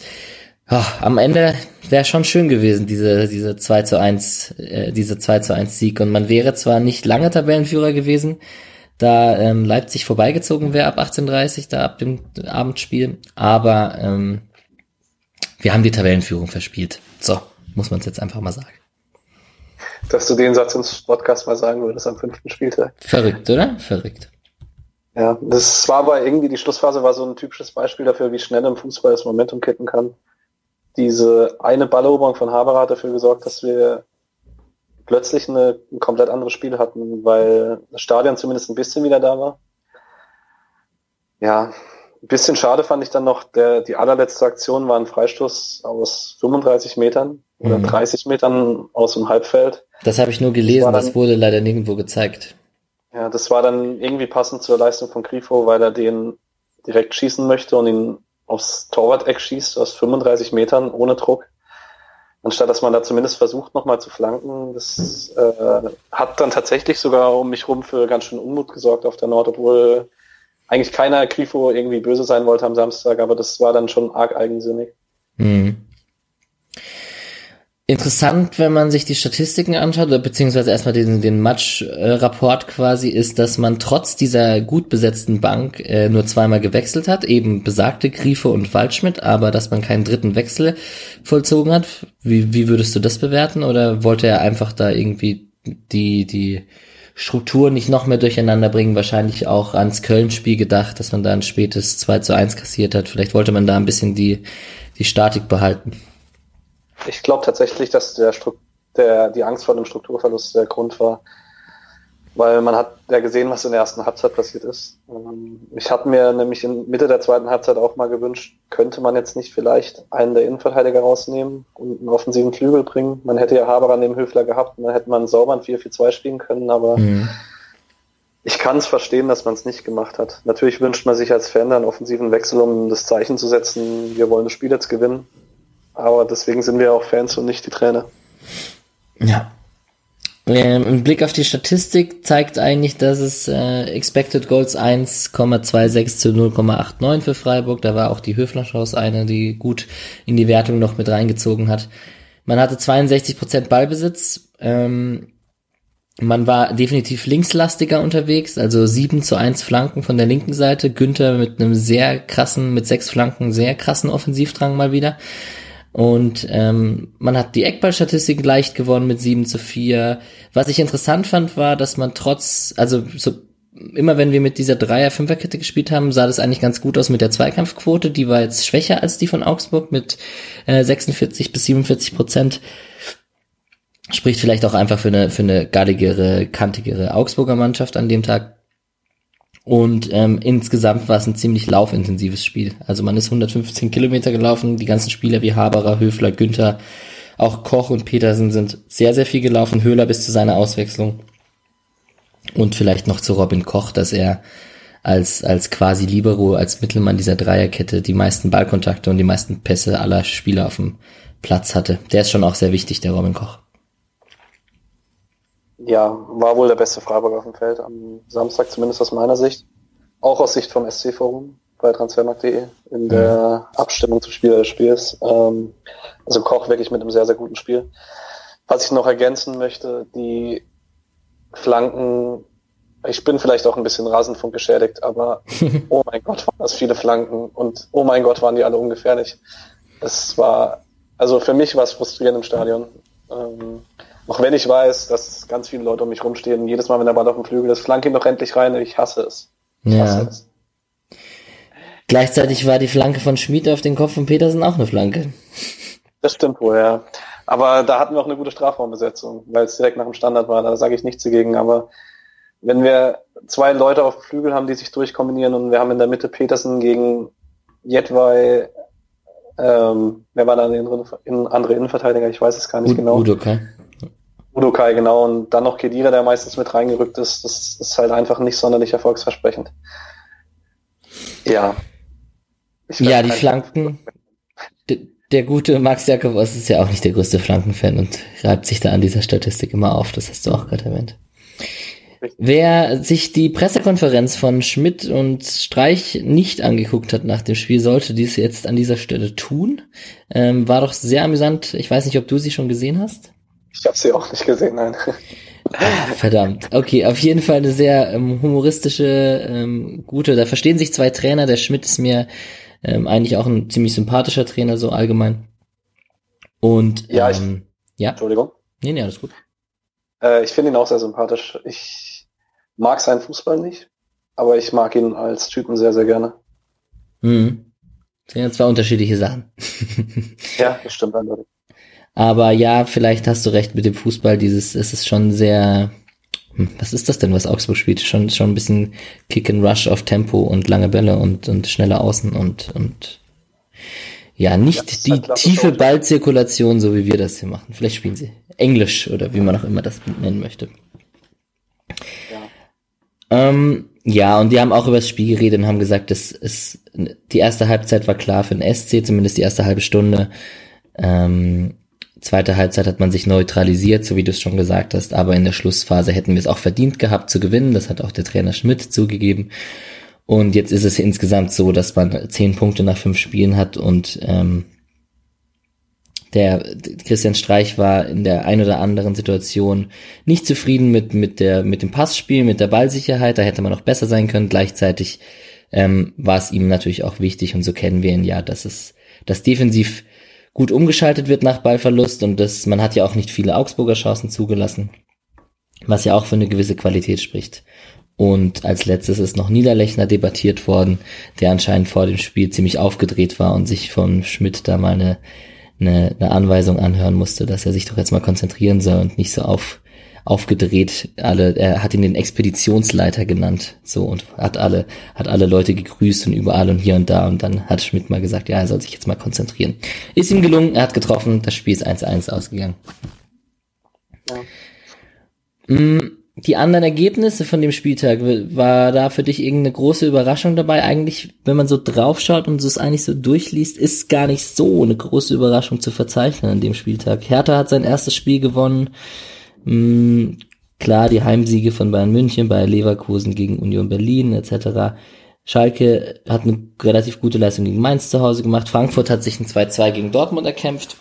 Ja, am Ende wäre schon schön gewesen, diese, diese 2 zu 1, äh, diese 2 zu 1 Sieg. Und man wäre zwar nicht lange Tabellenführer gewesen, da ähm, Leipzig vorbeigezogen wäre ab 18.30 da ab dem Abendspiel. Aber ähm, wir haben die Tabellenführung verspielt. So, muss man es jetzt einfach mal sagen. Dass du den Satz ins Podcast mal sagen würdest am fünften Spieltag. Verrückt, oder? Verrückt. Ja, das war aber irgendwie, die Schlussphase war so ein typisches Beispiel dafür, wie schnell im Fußball das Momentum kippen kann. Diese eine Balleroberung von Haber hat dafür gesorgt, dass wir plötzlich eine, ein komplett anderes Spiel hatten, weil das Stadion zumindest ein bisschen wieder da war. Ja, ein bisschen schade fand ich dann noch, der, die allerletzte Aktion war ein Freistoß aus 35 Metern oder mhm. 30 Metern aus dem Halbfeld. Das habe ich nur gelesen, das, dann, das wurde leider nirgendwo gezeigt. Ja, das war dann irgendwie passend zur Leistung von Grifo, weil er den direkt schießen möchte und ihn aufs Torwart-Eck schießt aus 35 Metern ohne Druck anstatt dass man da zumindest versucht, nochmal zu flanken. Das äh, hat dann tatsächlich sogar um mich rum für ganz schön Unmut gesorgt auf der Nord, obwohl eigentlich keiner Grifo irgendwie böse sein wollte am Samstag, aber das war dann schon arg eigensinnig. Mhm. Interessant, wenn man sich die Statistiken anschaut, beziehungsweise erstmal den, den Match-Rapport quasi, ist, dass man trotz dieser gut besetzten Bank äh, nur zweimal gewechselt hat, eben besagte Griefe und Waldschmidt, aber dass man keinen dritten Wechsel vollzogen hat. Wie, wie würdest du das bewerten? Oder wollte er einfach da irgendwie die, die Struktur nicht noch mehr durcheinander bringen? Wahrscheinlich auch ans Köln-Spiel gedacht, dass man da ein spätes 2 zu 1 kassiert hat. Vielleicht wollte man da ein bisschen die, die Statik behalten. Ich glaube tatsächlich, dass der, der, die Angst vor dem Strukturverlust der Grund war, weil man hat ja gesehen, was in der ersten Halbzeit passiert ist. Ähm, ich hatte mir nämlich in Mitte der zweiten Halbzeit auch mal gewünscht, könnte man jetzt nicht vielleicht einen der Innenverteidiger rausnehmen und einen offensiven Flügel bringen. Man hätte ja Haber an dem Höfler gehabt und dann hätte man sauber ein 4-4-2 spielen können, aber mhm. ich kann es verstehen, dass man es nicht gemacht hat. Natürlich wünscht man sich als Fan einen offensiven Wechsel, um das Zeichen zu setzen, wir wollen das Spiel jetzt gewinnen. Aber deswegen sind wir auch Fans und nicht die Trainer. Ja. Ähm, Ein Blick auf die Statistik zeigt eigentlich, dass es äh, Expected Goals 1,26 zu 0,89 für Freiburg. Da war auch die Höfler-Chance eine, die gut in die Wertung noch mit reingezogen hat. Man hatte 62% Ballbesitz. Ähm, man war definitiv linkslastiger unterwegs, also 7 zu 1 Flanken von der linken Seite. Günther mit einem sehr krassen, mit sechs Flanken, sehr krassen Offensivdrang mal wieder. Und ähm, man hat die Eckballstatistik leicht gewonnen mit 7 zu 4. Was ich interessant fand, war, dass man trotz, also so immer wenn wir mit dieser Dreier-Fünfer-Kette gespielt haben, sah das eigentlich ganz gut aus mit der Zweikampfquote. Die war jetzt schwächer als die von Augsburg mit äh, 46 bis 47 Prozent. Spricht vielleicht auch einfach für eine, für eine galligere, kantigere Augsburger Mannschaft an dem Tag. Und ähm, insgesamt war es ein ziemlich laufintensives Spiel. Also man ist 115 Kilometer gelaufen. Die ganzen Spieler wie Haberer, Höfler, Günther, auch Koch und Petersen sind sehr, sehr viel gelaufen. Höhler bis zu seiner Auswechslung. Und vielleicht noch zu Robin Koch, dass er als, als quasi Libero, als Mittelmann dieser Dreierkette die meisten Ballkontakte und die meisten Pässe aller Spieler auf dem Platz hatte. Der ist schon auch sehr wichtig, der Robin Koch. Ja, war wohl der beste Freiburg auf dem Feld am Samstag, zumindest aus meiner Sicht. Auch aus Sicht vom SC-Forum bei transfermarkt.de in der mhm. Abstimmung zum Spieler des Spiels. Ähm, also Koch wirklich mit einem sehr, sehr guten Spiel. Was ich noch ergänzen möchte, die Flanken, ich bin vielleicht auch ein bisschen Rasenfunk geschädigt, aber oh mein Gott, waren das viele Flanken und oh mein Gott, waren die alle ungefährlich. Es war, also für mich war es frustrierend im Stadion. Ähm, auch wenn ich weiß, dass ganz viele Leute um mich rumstehen, jedes Mal, wenn der Ball auf dem Flügel ist, flank ihn doch endlich rein, ich hasse es. Ich ja. hasse es. Gleichzeitig war die Flanke von Schmid auf den Kopf von Petersen auch eine Flanke. Das stimmt wohl, ja. Aber da hatten wir auch eine gute Strafraumbesetzung, weil es direkt nach dem Standard war. Da sage ich nichts dagegen. Aber wenn wir zwei Leute auf dem Flügel haben, die sich durchkombinieren und wir haben in der Mitte Petersen gegen Jedwai, ähm, wer war da in andere Innenverteidiger? Ich weiß es gar nicht U genau. Udokai. Udokai, genau. Und dann noch Kedira, der meistens mit reingerückt ist. Das ist halt einfach nicht sonderlich erfolgsversprechend. Ja. Ja, die Flanken der gute Max Jakobs ist ja auch nicht der größte Flankenfan und reibt sich da an dieser Statistik immer auf. Das hast du auch gerade erwähnt. Wer sich die Pressekonferenz von Schmidt und Streich nicht angeguckt hat nach dem Spiel, sollte dies jetzt an dieser Stelle tun. Ähm, war doch sehr amüsant. Ich weiß nicht, ob du sie schon gesehen hast. Ich habe sie auch nicht gesehen, nein. Ah, verdammt. Okay, auf jeden Fall eine sehr ähm, humoristische, ähm, gute. Da verstehen sich zwei Trainer. Der Schmidt ist mir ähm, eigentlich auch ein ziemlich sympathischer Trainer, so allgemein. Und ja, ähm, ich, ja. Entschuldigung. Nee, nee, alles gut. Äh, ich finde ihn auch sehr sympathisch. Ich mag seinen Fußball nicht, aber ich mag ihn als Typen sehr, sehr gerne. Mhm. Das sind ja zwei unterschiedliche Sachen. ja, das stimmt eindeutig. Aber ja, vielleicht hast du recht mit dem Fußball. Dieses, es ist schon sehr, hm, was ist das denn, was Augsburg spielt? Schon, schon ein bisschen Kick and Rush auf Tempo und lange Bälle und, und schnelle Außen und, und ja, nicht die halt tiefe Ballzirkulation, so wie wir das hier machen. Vielleicht spielen sie Englisch oder wie man auch immer das nennen möchte. Ja. Ähm, ja, und die haben auch über das Spiel geredet und haben gesagt, dass es die erste Halbzeit war klar für den SC, zumindest die erste halbe Stunde. Ähm, Zweite Halbzeit hat man sich neutralisiert, so wie du es schon gesagt hast, aber in der Schlussphase hätten wir es auch verdient gehabt zu gewinnen. Das hat auch der Trainer Schmidt zugegeben. Und jetzt ist es insgesamt so, dass man zehn Punkte nach fünf Spielen hat und ähm, der Christian Streich war in der ein oder anderen Situation nicht zufrieden mit mit der mit dem Passspiel, mit der Ballsicherheit. Da hätte man noch besser sein können. Gleichzeitig ähm, war es ihm natürlich auch wichtig und so kennen wir ihn ja, dass es dass defensiv gut umgeschaltet wird nach Ballverlust und das, man hat ja auch nicht viele Augsburger Chancen zugelassen, was ja auch für eine gewisse Qualität spricht. Und als letztes ist noch Niederlechner debattiert worden, der anscheinend vor dem Spiel ziemlich aufgedreht war und sich von Schmidt da mal eine, eine, eine Anweisung anhören musste, dass er sich doch jetzt mal konzentrieren soll und nicht so auf aufgedreht. Alle, er hat ihn den Expeditionsleiter genannt, so und hat alle, hat alle Leute gegrüßt und überall und hier und da und dann hat Schmidt mal gesagt, ja, er soll sich jetzt mal konzentrieren. Ist ihm gelungen, er hat getroffen, das Spiel ist 1-1 ausgegangen. Ja. Mm, die anderen Ergebnisse von dem Spieltag, war da für dich irgendeine große Überraschung dabei? Eigentlich, wenn man so draufschaut und es eigentlich so durchliest, ist gar nicht so eine große Überraschung zu verzeichnen an dem Spieltag. Hertha hat sein erstes Spiel gewonnen. Mh, hm, klar, die Heimsiege von Bayern München, bei Leverkusen gegen Union Berlin etc. Schalke hat eine relativ gute Leistung gegen Mainz zu Hause gemacht. Frankfurt hat sich ein 2-2 gegen Dortmund erkämpft.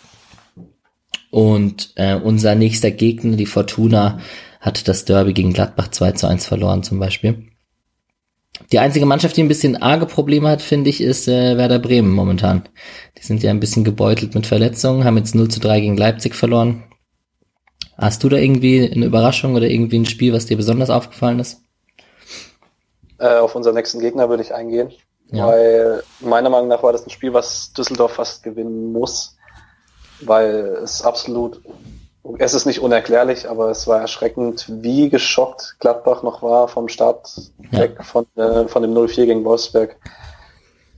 Und äh, unser nächster Gegner, die Fortuna, hat das Derby gegen Gladbach 2 zu 1 verloren zum Beispiel. Die einzige Mannschaft, die ein bisschen arge Probleme hat, finde ich, ist äh, Werder Bremen momentan. Die sind ja ein bisschen gebeutelt mit Verletzungen, haben jetzt 0 zu 3 gegen Leipzig verloren. Hast du da irgendwie eine Überraschung oder irgendwie ein Spiel, was dir besonders aufgefallen ist? Äh, auf unseren nächsten Gegner würde ich eingehen. Ja. Weil meiner Meinung nach war das ein Spiel, was Düsseldorf fast gewinnen muss. Weil es absolut, es ist nicht unerklärlich, aber es war erschreckend, wie geschockt Gladbach noch war vom Start ja. weg von, äh, von dem 0-4 gegen Wolfsberg.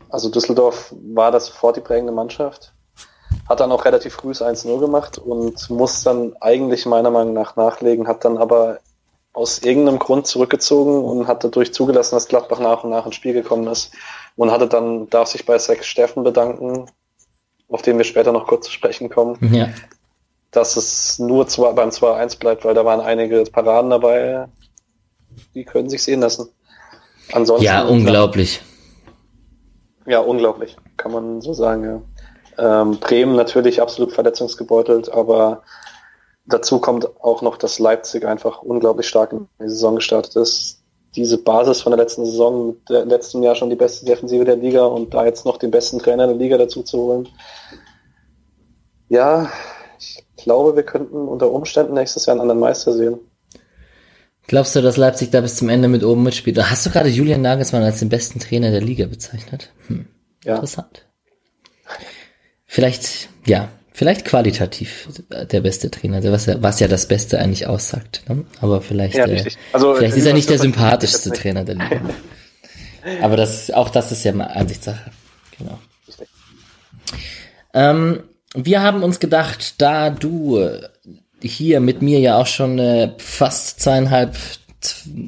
Also Düsseldorf war das sofort die prägende Mannschaft. Hat dann auch relativ früh 1-0 gemacht und muss dann eigentlich meiner Meinung nach nachlegen, hat dann aber aus irgendeinem Grund zurückgezogen und hat dadurch zugelassen, dass Gladbach nach und nach ins Spiel gekommen ist und hatte dann, darf sich bei Sex Steffen bedanken, auf den wir später noch kurz zu sprechen kommen, ja. dass es nur zwei, beim 2-1 bleibt, weil da waren einige Paraden dabei, die können sich sehen lassen. Ansonsten. Ja, unglaublich. Ja, unglaublich, kann man so sagen, ja. Ähm, Bremen natürlich absolut verletzungsgebeutelt, aber dazu kommt auch noch, dass Leipzig einfach unglaublich stark in die Saison gestartet ist. Diese Basis von der letzten Saison, mit der letzten Jahr schon die beste Defensive der Liga und da jetzt noch den besten Trainer der Liga dazu zu holen. Ja, ich glaube, wir könnten unter Umständen nächstes Jahr einen anderen Meister sehen. Glaubst du, dass Leipzig da bis zum Ende mit oben mitspielt? Hast du gerade Julian Nagelsmann als den besten Trainer der Liga bezeichnet? Hm. Ja. Interessant. Vielleicht, ja, vielleicht qualitativ der beste Trainer, was, was ja das Beste eigentlich aussagt. Ne? Aber vielleicht, ja, äh, also, vielleicht ist er nicht der sympathischste Trainer der Liga. Aber das, auch das ist ja mal Ansichtssache. Genau. Ähm, wir haben uns gedacht, da du hier mit mir ja auch schon äh, fast zweieinhalb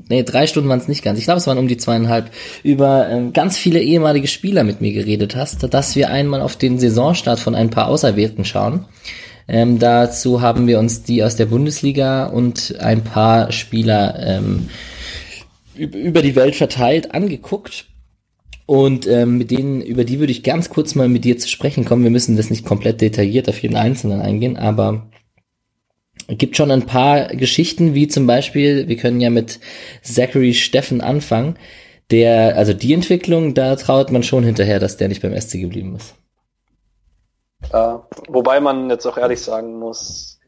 nee, drei Stunden waren es nicht ganz, ich glaube, es waren um die zweieinhalb, über ähm, ganz viele ehemalige Spieler mit mir geredet hast, dass wir einmal auf den Saisonstart von ein paar Auserwählten schauen. Ähm, dazu haben wir uns die aus der Bundesliga und ein paar Spieler ähm, über die Welt verteilt angeguckt. Und ähm, mit denen, über die würde ich ganz kurz mal mit dir zu sprechen kommen. Wir müssen das nicht komplett detailliert auf jeden Einzelnen eingehen, aber gibt schon ein paar Geschichten, wie zum Beispiel, wir können ja mit Zachary Steffen anfangen, der, also die Entwicklung, da traut man schon hinterher, dass der nicht beim SC geblieben ist. Äh, wobei man jetzt auch ehrlich sagen muss,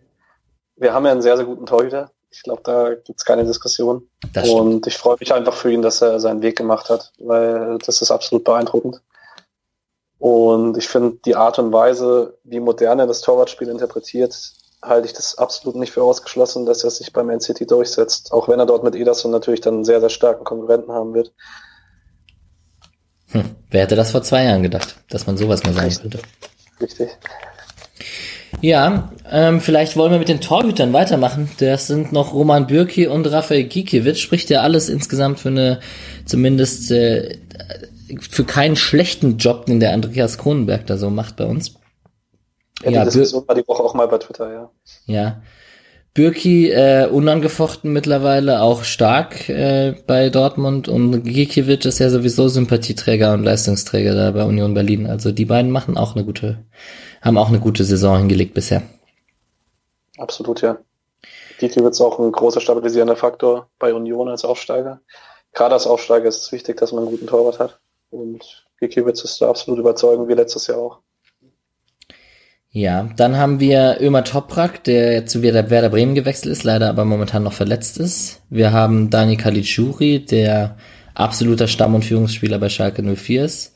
wir haben ja einen sehr, sehr guten Torhüter. Ich glaube, da gibt's keine Diskussion. Und ich freue mich einfach für ihn, dass er seinen Weg gemacht hat, weil das ist absolut beeindruckend. Und ich finde die Art und Weise, wie modern er das Torwartspiel interpretiert, halte ich das absolut nicht für ausgeschlossen, dass er sich beim NCT durchsetzt, auch wenn er dort mit Ederson natürlich dann einen sehr, sehr starken Konkurrenten haben wird. Hm. Wer hätte das vor zwei Jahren gedacht, dass man sowas mal sagen Richtig. könnte? Richtig. Ja, ähm, vielleicht wollen wir mit den Torhütern weitermachen. Das sind noch Roman Bürki und Rafael Gikiewicz. Spricht ja alles insgesamt für eine, zumindest äh, für keinen schlechten Job, den der Andreas Kronenberg da so macht bei uns. Ja, ja die Diskussion war die Woche auch mal bei Twitter, ja. Ja. Bürki äh, unangefochten mittlerweile, auch stark äh, bei Dortmund und Gikiewicz ist ja sowieso Sympathieträger und Leistungsträger da bei Union Berlin. Also die beiden machen auch eine gute, haben auch eine gute Saison hingelegt bisher. Absolut, ja. Gikiewicz auch ein großer stabilisierender Faktor bei Union als Aufsteiger. Gerade als Aufsteiger ist es wichtig, dass man einen guten Torwart hat. Und Gikiewicz ist da absolut überzeugend, wie letztes Jahr auch. Ja, dann haben wir Ömer Toprak, der zu Werder Bremen gewechselt ist, leider aber momentan noch verletzt ist. Wir haben Dani Caligiuri, der absoluter Stamm- und Führungsspieler bei Schalke 04 ist.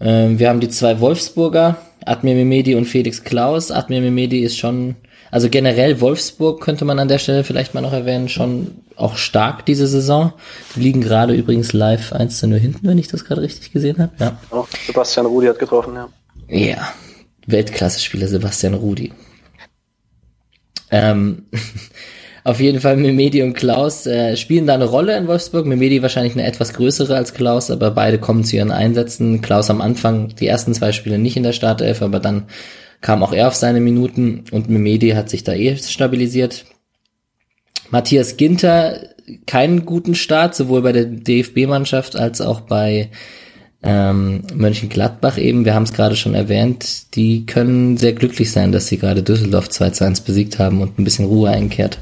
Ähm, wir haben die zwei Wolfsburger, Admir Mimedi und Felix Klaus. Admir Mimedi ist schon, also generell Wolfsburg könnte man an der Stelle vielleicht mal noch erwähnen, schon auch stark diese Saison. Die liegen gerade übrigens live 1 zu 0 hinten, wenn ich das gerade richtig gesehen habe. Ja. Oh, Sebastian Rudi hat getroffen, ja. Ja, Weltklasse-Spieler Sebastian Rudi. Ähm, auf jeden Fall Memedi und Klaus äh, spielen da eine Rolle in Wolfsburg. Memedi wahrscheinlich eine etwas größere als Klaus, aber beide kommen zu ihren Einsätzen. Klaus am Anfang die ersten zwei Spiele nicht in der Startelf, aber dann kam auch er auf seine Minuten und Memedi hat sich da eh stabilisiert. Matthias Ginter keinen guten Start, sowohl bei der DFB-Mannschaft als auch bei ähm, Mönchengladbach eben, wir haben es gerade schon erwähnt, die können sehr glücklich sein, dass sie gerade Düsseldorf 2 zu 1 besiegt haben und ein bisschen Ruhe einkehrt.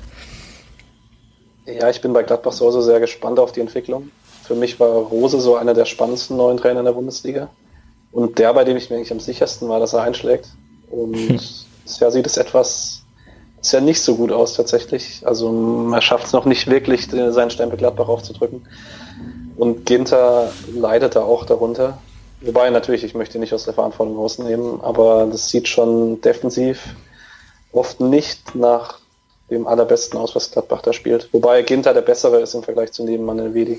Ja, ich bin bei Gladbach so sehr gespannt auf die Entwicklung. Für mich war Rose so einer der spannendsten neuen Trainer in der Bundesliga. Und der, bei dem ich mir eigentlich am sichersten war, dass er einschlägt. Und hm. ja, sieht es etwas, ist ja nicht so gut aus tatsächlich. Also er schafft es noch nicht wirklich, seinen Stempel Gladbach aufzudrücken. Und Ginter leidet da auch darunter. Wobei natürlich, ich möchte nicht aus der Verantwortung rausnehmen, aber das sieht schon defensiv oft nicht nach dem allerbesten aus, was Gladbach da spielt. Wobei Ginter der bessere ist im Vergleich zu Nebenmann Elvedi.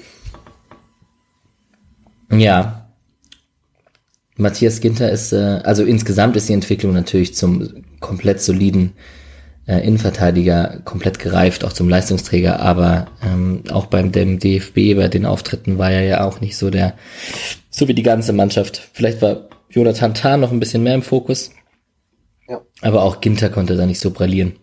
Ja. Matthias Ginter ist, äh, also insgesamt ist die Entwicklung natürlich zum komplett soliden äh, Innenverteidiger komplett gereift, auch zum Leistungsträger, aber ähm, auch beim dem DFB, bei den Auftritten war er ja auch nicht so der, so wie die ganze Mannschaft. Vielleicht war Jonathan Tah noch ein bisschen mehr im Fokus, ja. aber auch Ginter konnte da nicht so brillieren.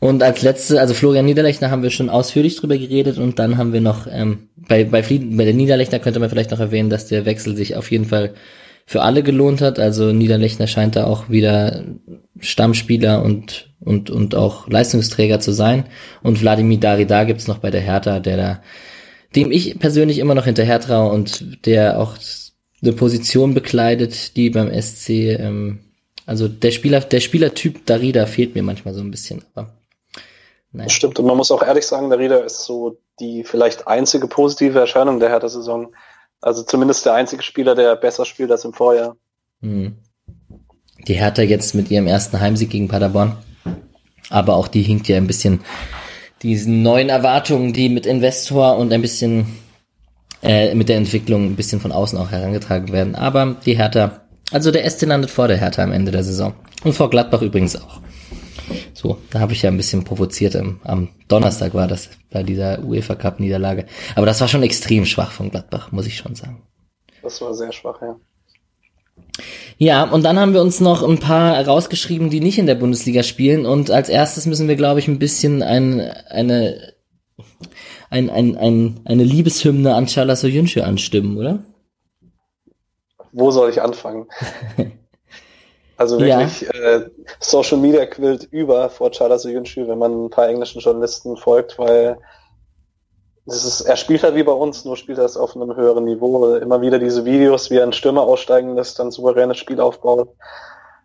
Und als letzte, also Florian Niederlechner haben wir schon ausführlich drüber geredet und dann haben wir noch, ähm, bei, bei, Flieden, bei der Niederlechner könnte man vielleicht noch erwähnen, dass der Wechsel sich auf jeden Fall für alle gelohnt hat. Also Niederlechner scheint da auch wieder Stammspieler und, und, und auch Leistungsträger zu sein. Und Wladimir Darida gibt's noch bei der Hertha, der da, dem ich persönlich immer noch hinterher traue und der auch eine Position bekleidet, die beim SC, ähm, also der Spieler, der Spielertyp Darida fehlt mir manchmal so ein bisschen, aber Nein. Stimmt, und man muss auch ehrlich sagen, Rieder ist so die vielleicht einzige positive Erscheinung der Hertha-Saison. Also zumindest der einzige Spieler, der besser spielt als im Vorjahr. Mhm. Die Hertha jetzt mit ihrem ersten Heimsieg gegen Paderborn. Aber auch die hinkt ja ein bisschen diesen neuen Erwartungen, die mit Investor und ein bisschen äh, mit der Entwicklung ein bisschen von außen auch herangetragen werden. Aber die Hertha, also der SC landet vor der Hertha am Ende der Saison. Und vor Gladbach übrigens auch. So, da habe ich ja ein bisschen provoziert. Am, am Donnerstag war das bei dieser UEFA Cup Niederlage. Aber das war schon extrem schwach von Gladbach, muss ich schon sagen. Das war sehr schwach, ja. Ja, und dann haben wir uns noch ein paar rausgeschrieben, die nicht in der Bundesliga spielen. Und als erstes müssen wir, glaube ich, ein bisschen ein, eine, ein, ein, ein, eine Liebeshymne an Charles Soyuncu anstimmen, oder? Wo soll ich anfangen? Also wirklich, ja. äh, Social Media quillt über vor Charles Soyuncu, wenn man ein paar englischen Journalisten folgt, weil ist, er spielt halt wie bei uns, nur spielt er es auf einem höheren Niveau. Immer wieder diese Videos, wie er einen Stürmer aussteigen lässt, dann souveränes Spiel aufbaut.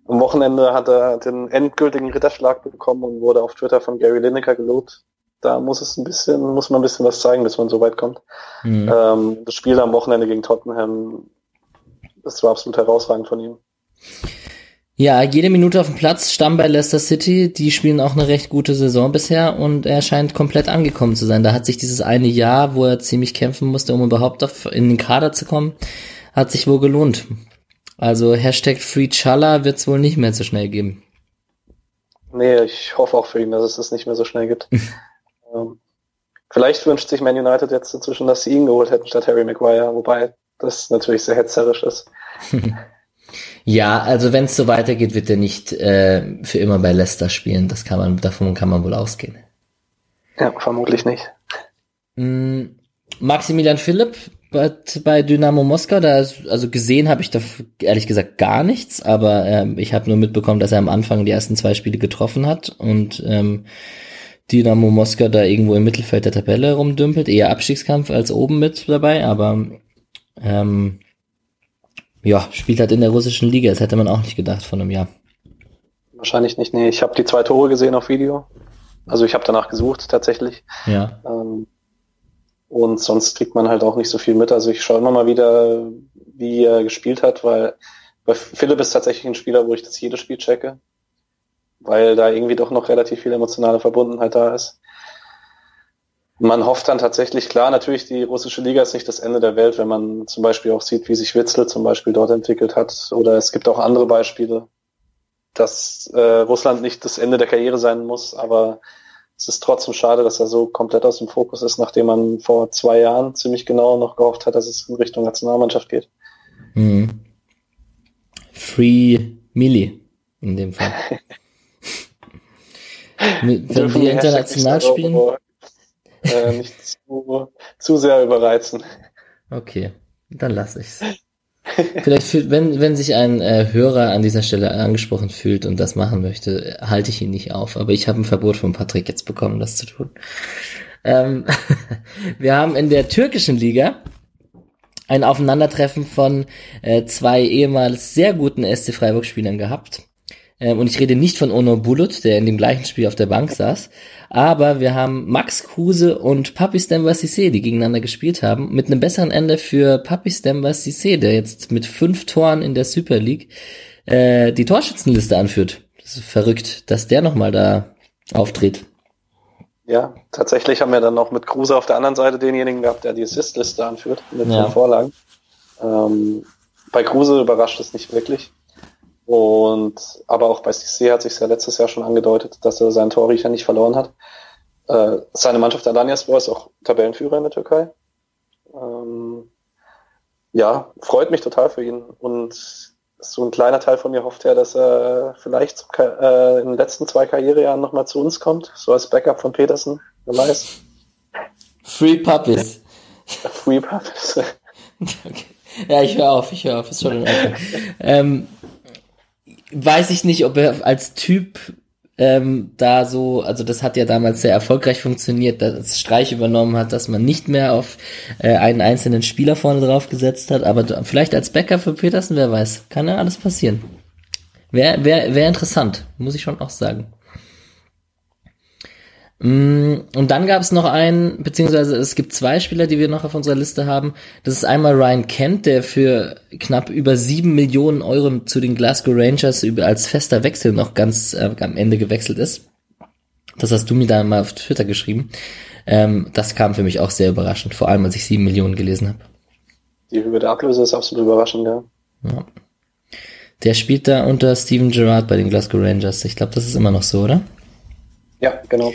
Am Wochenende hat er den endgültigen Ritterschlag bekommen und wurde auf Twitter von Gary Lineker gelobt. Da muss es ein bisschen, muss man ein bisschen was zeigen, bis man so weit kommt. Mhm. Ähm, das Spiel am Wochenende gegen Tottenham, das war absolut herausragend von ihm. Ja, jede Minute auf dem Platz, Stamm bei Leicester City, die spielen auch eine recht gute Saison bisher und er scheint komplett angekommen zu sein. Da hat sich dieses eine Jahr, wo er ziemlich kämpfen musste, um überhaupt in den Kader zu kommen, hat sich wohl gelohnt. Also Hashtag Free Challa wird es wohl nicht mehr so schnell geben. Nee, ich hoffe auch für ihn, dass es das nicht mehr so schnell gibt. ähm, vielleicht wünscht sich Man United jetzt inzwischen, dass sie ihn geholt hätten statt Harry Maguire, wobei das natürlich sehr hetzerisch ist. Ja, also wenn es so weitergeht, wird er nicht äh, für immer bei Leicester spielen. Das kann man, davon kann man wohl ausgehen. Ja, vermutlich nicht. Mm, Maximilian Philipp bei, Dynamo Moskau, da also gesehen habe ich da ehrlich gesagt gar nichts, aber ähm, ich habe nur mitbekommen, dass er am Anfang die ersten zwei Spiele getroffen hat und ähm, Dynamo Moskau da irgendwo im Mittelfeld der Tabelle rumdümpelt, eher Abstiegskampf als oben mit dabei, aber ähm, ja, spielt halt in der russischen Liga. Das hätte man auch nicht gedacht von einem Jahr. Wahrscheinlich nicht. Nee, ich habe die zwei Tore gesehen auf Video. Also ich habe danach gesucht tatsächlich. Ja. Ähm, und sonst kriegt man halt auch nicht so viel mit. Also ich schaue immer mal wieder, wie er gespielt hat, weil bei Philipp ist tatsächlich ein Spieler, wo ich das jedes Spiel checke, weil da irgendwie doch noch relativ viel emotionale Verbundenheit da ist man hofft dann tatsächlich, klar, natürlich, die russische Liga ist nicht das Ende der Welt, wenn man zum Beispiel auch sieht, wie sich Witzel zum Beispiel dort entwickelt hat. Oder es gibt auch andere Beispiele, dass äh, Russland nicht das Ende der Karriere sein muss, aber es ist trotzdem schade, dass er so komplett aus dem Fokus ist, nachdem man vor zwei Jahren ziemlich genau noch gehofft hat, dass es in Richtung Nationalmannschaft geht. Mhm. Free Milli in dem Fall. wenn wir international spielen, äh, nicht zu, zu sehr überreizen. Okay, dann lasse ich's. Vielleicht, fühlt, wenn, wenn sich ein äh, Hörer an dieser Stelle angesprochen fühlt und das machen möchte, halte ich ihn nicht auf. Aber ich habe ein Verbot von Patrick jetzt bekommen, das zu tun. Ähm, wir haben in der türkischen Liga ein Aufeinandertreffen von äh, zwei ehemals sehr guten SC Freiburg-Spielern gehabt. Ähm, und ich rede nicht von Ono Bulut, der in dem gleichen Spiel auf der Bank saß. Aber wir haben Max Kruse und Papi Stemba Cissé, die gegeneinander gespielt haben, mit einem besseren Ende für Papi Stemba Cissé, der jetzt mit fünf Toren in der Super League äh, die Torschützenliste anführt. Das ist verrückt, dass der nochmal da auftritt. Ja, tatsächlich haben wir dann noch mit Kruse auf der anderen Seite denjenigen gehabt, der die Assist-Liste anführt, mit ja. den Vorlagen. Ähm, bei Kruse überrascht es nicht wirklich. Und aber auch bei Cissé hat sich ja letztes Jahr schon angedeutet, dass er seinen Torriecher nicht verloren hat. Äh, seine Mannschaft Alanyaspor ist auch Tabellenführer in der Türkei. Ähm, ja, freut mich total für ihn. Und so ein kleiner Teil von mir hofft ja, dass er vielleicht äh, in den letzten zwei Karrierejahren nochmal zu uns kommt, so als Backup von Petersen, wer weiß. Free Puppies. Free Puppies. okay. Ja, ich höre auf, ich höre auf, ist schon in Ordnung. ähm, weiß ich nicht, ob er als Typ ähm, da so, also das hat ja damals sehr erfolgreich funktioniert, dass Streich übernommen hat, dass man nicht mehr auf äh, einen einzelnen Spieler vorne drauf gesetzt hat, aber vielleicht als Bäcker für Petersen, wer weiß, kann ja alles passieren. Wäre wär, wär interessant, muss ich schon auch sagen. Mm, und dann gab es noch einen, beziehungsweise es gibt zwei Spieler, die wir noch auf unserer Liste haben. Das ist einmal Ryan Kent, der für knapp über sieben Millionen Euro zu den Glasgow Rangers als fester Wechsel noch ganz äh, am Ende gewechselt ist. Das hast du mir da mal auf Twitter geschrieben. Ähm, das kam für mich auch sehr überraschend, vor allem als ich sieben Millionen gelesen habe. Die Höhe der Ablöse ist absolut überraschend, ja. ja. Der spielt da unter Steven Gerrard bei den Glasgow Rangers. Ich glaube, das ist immer noch so, oder? Ja, genau.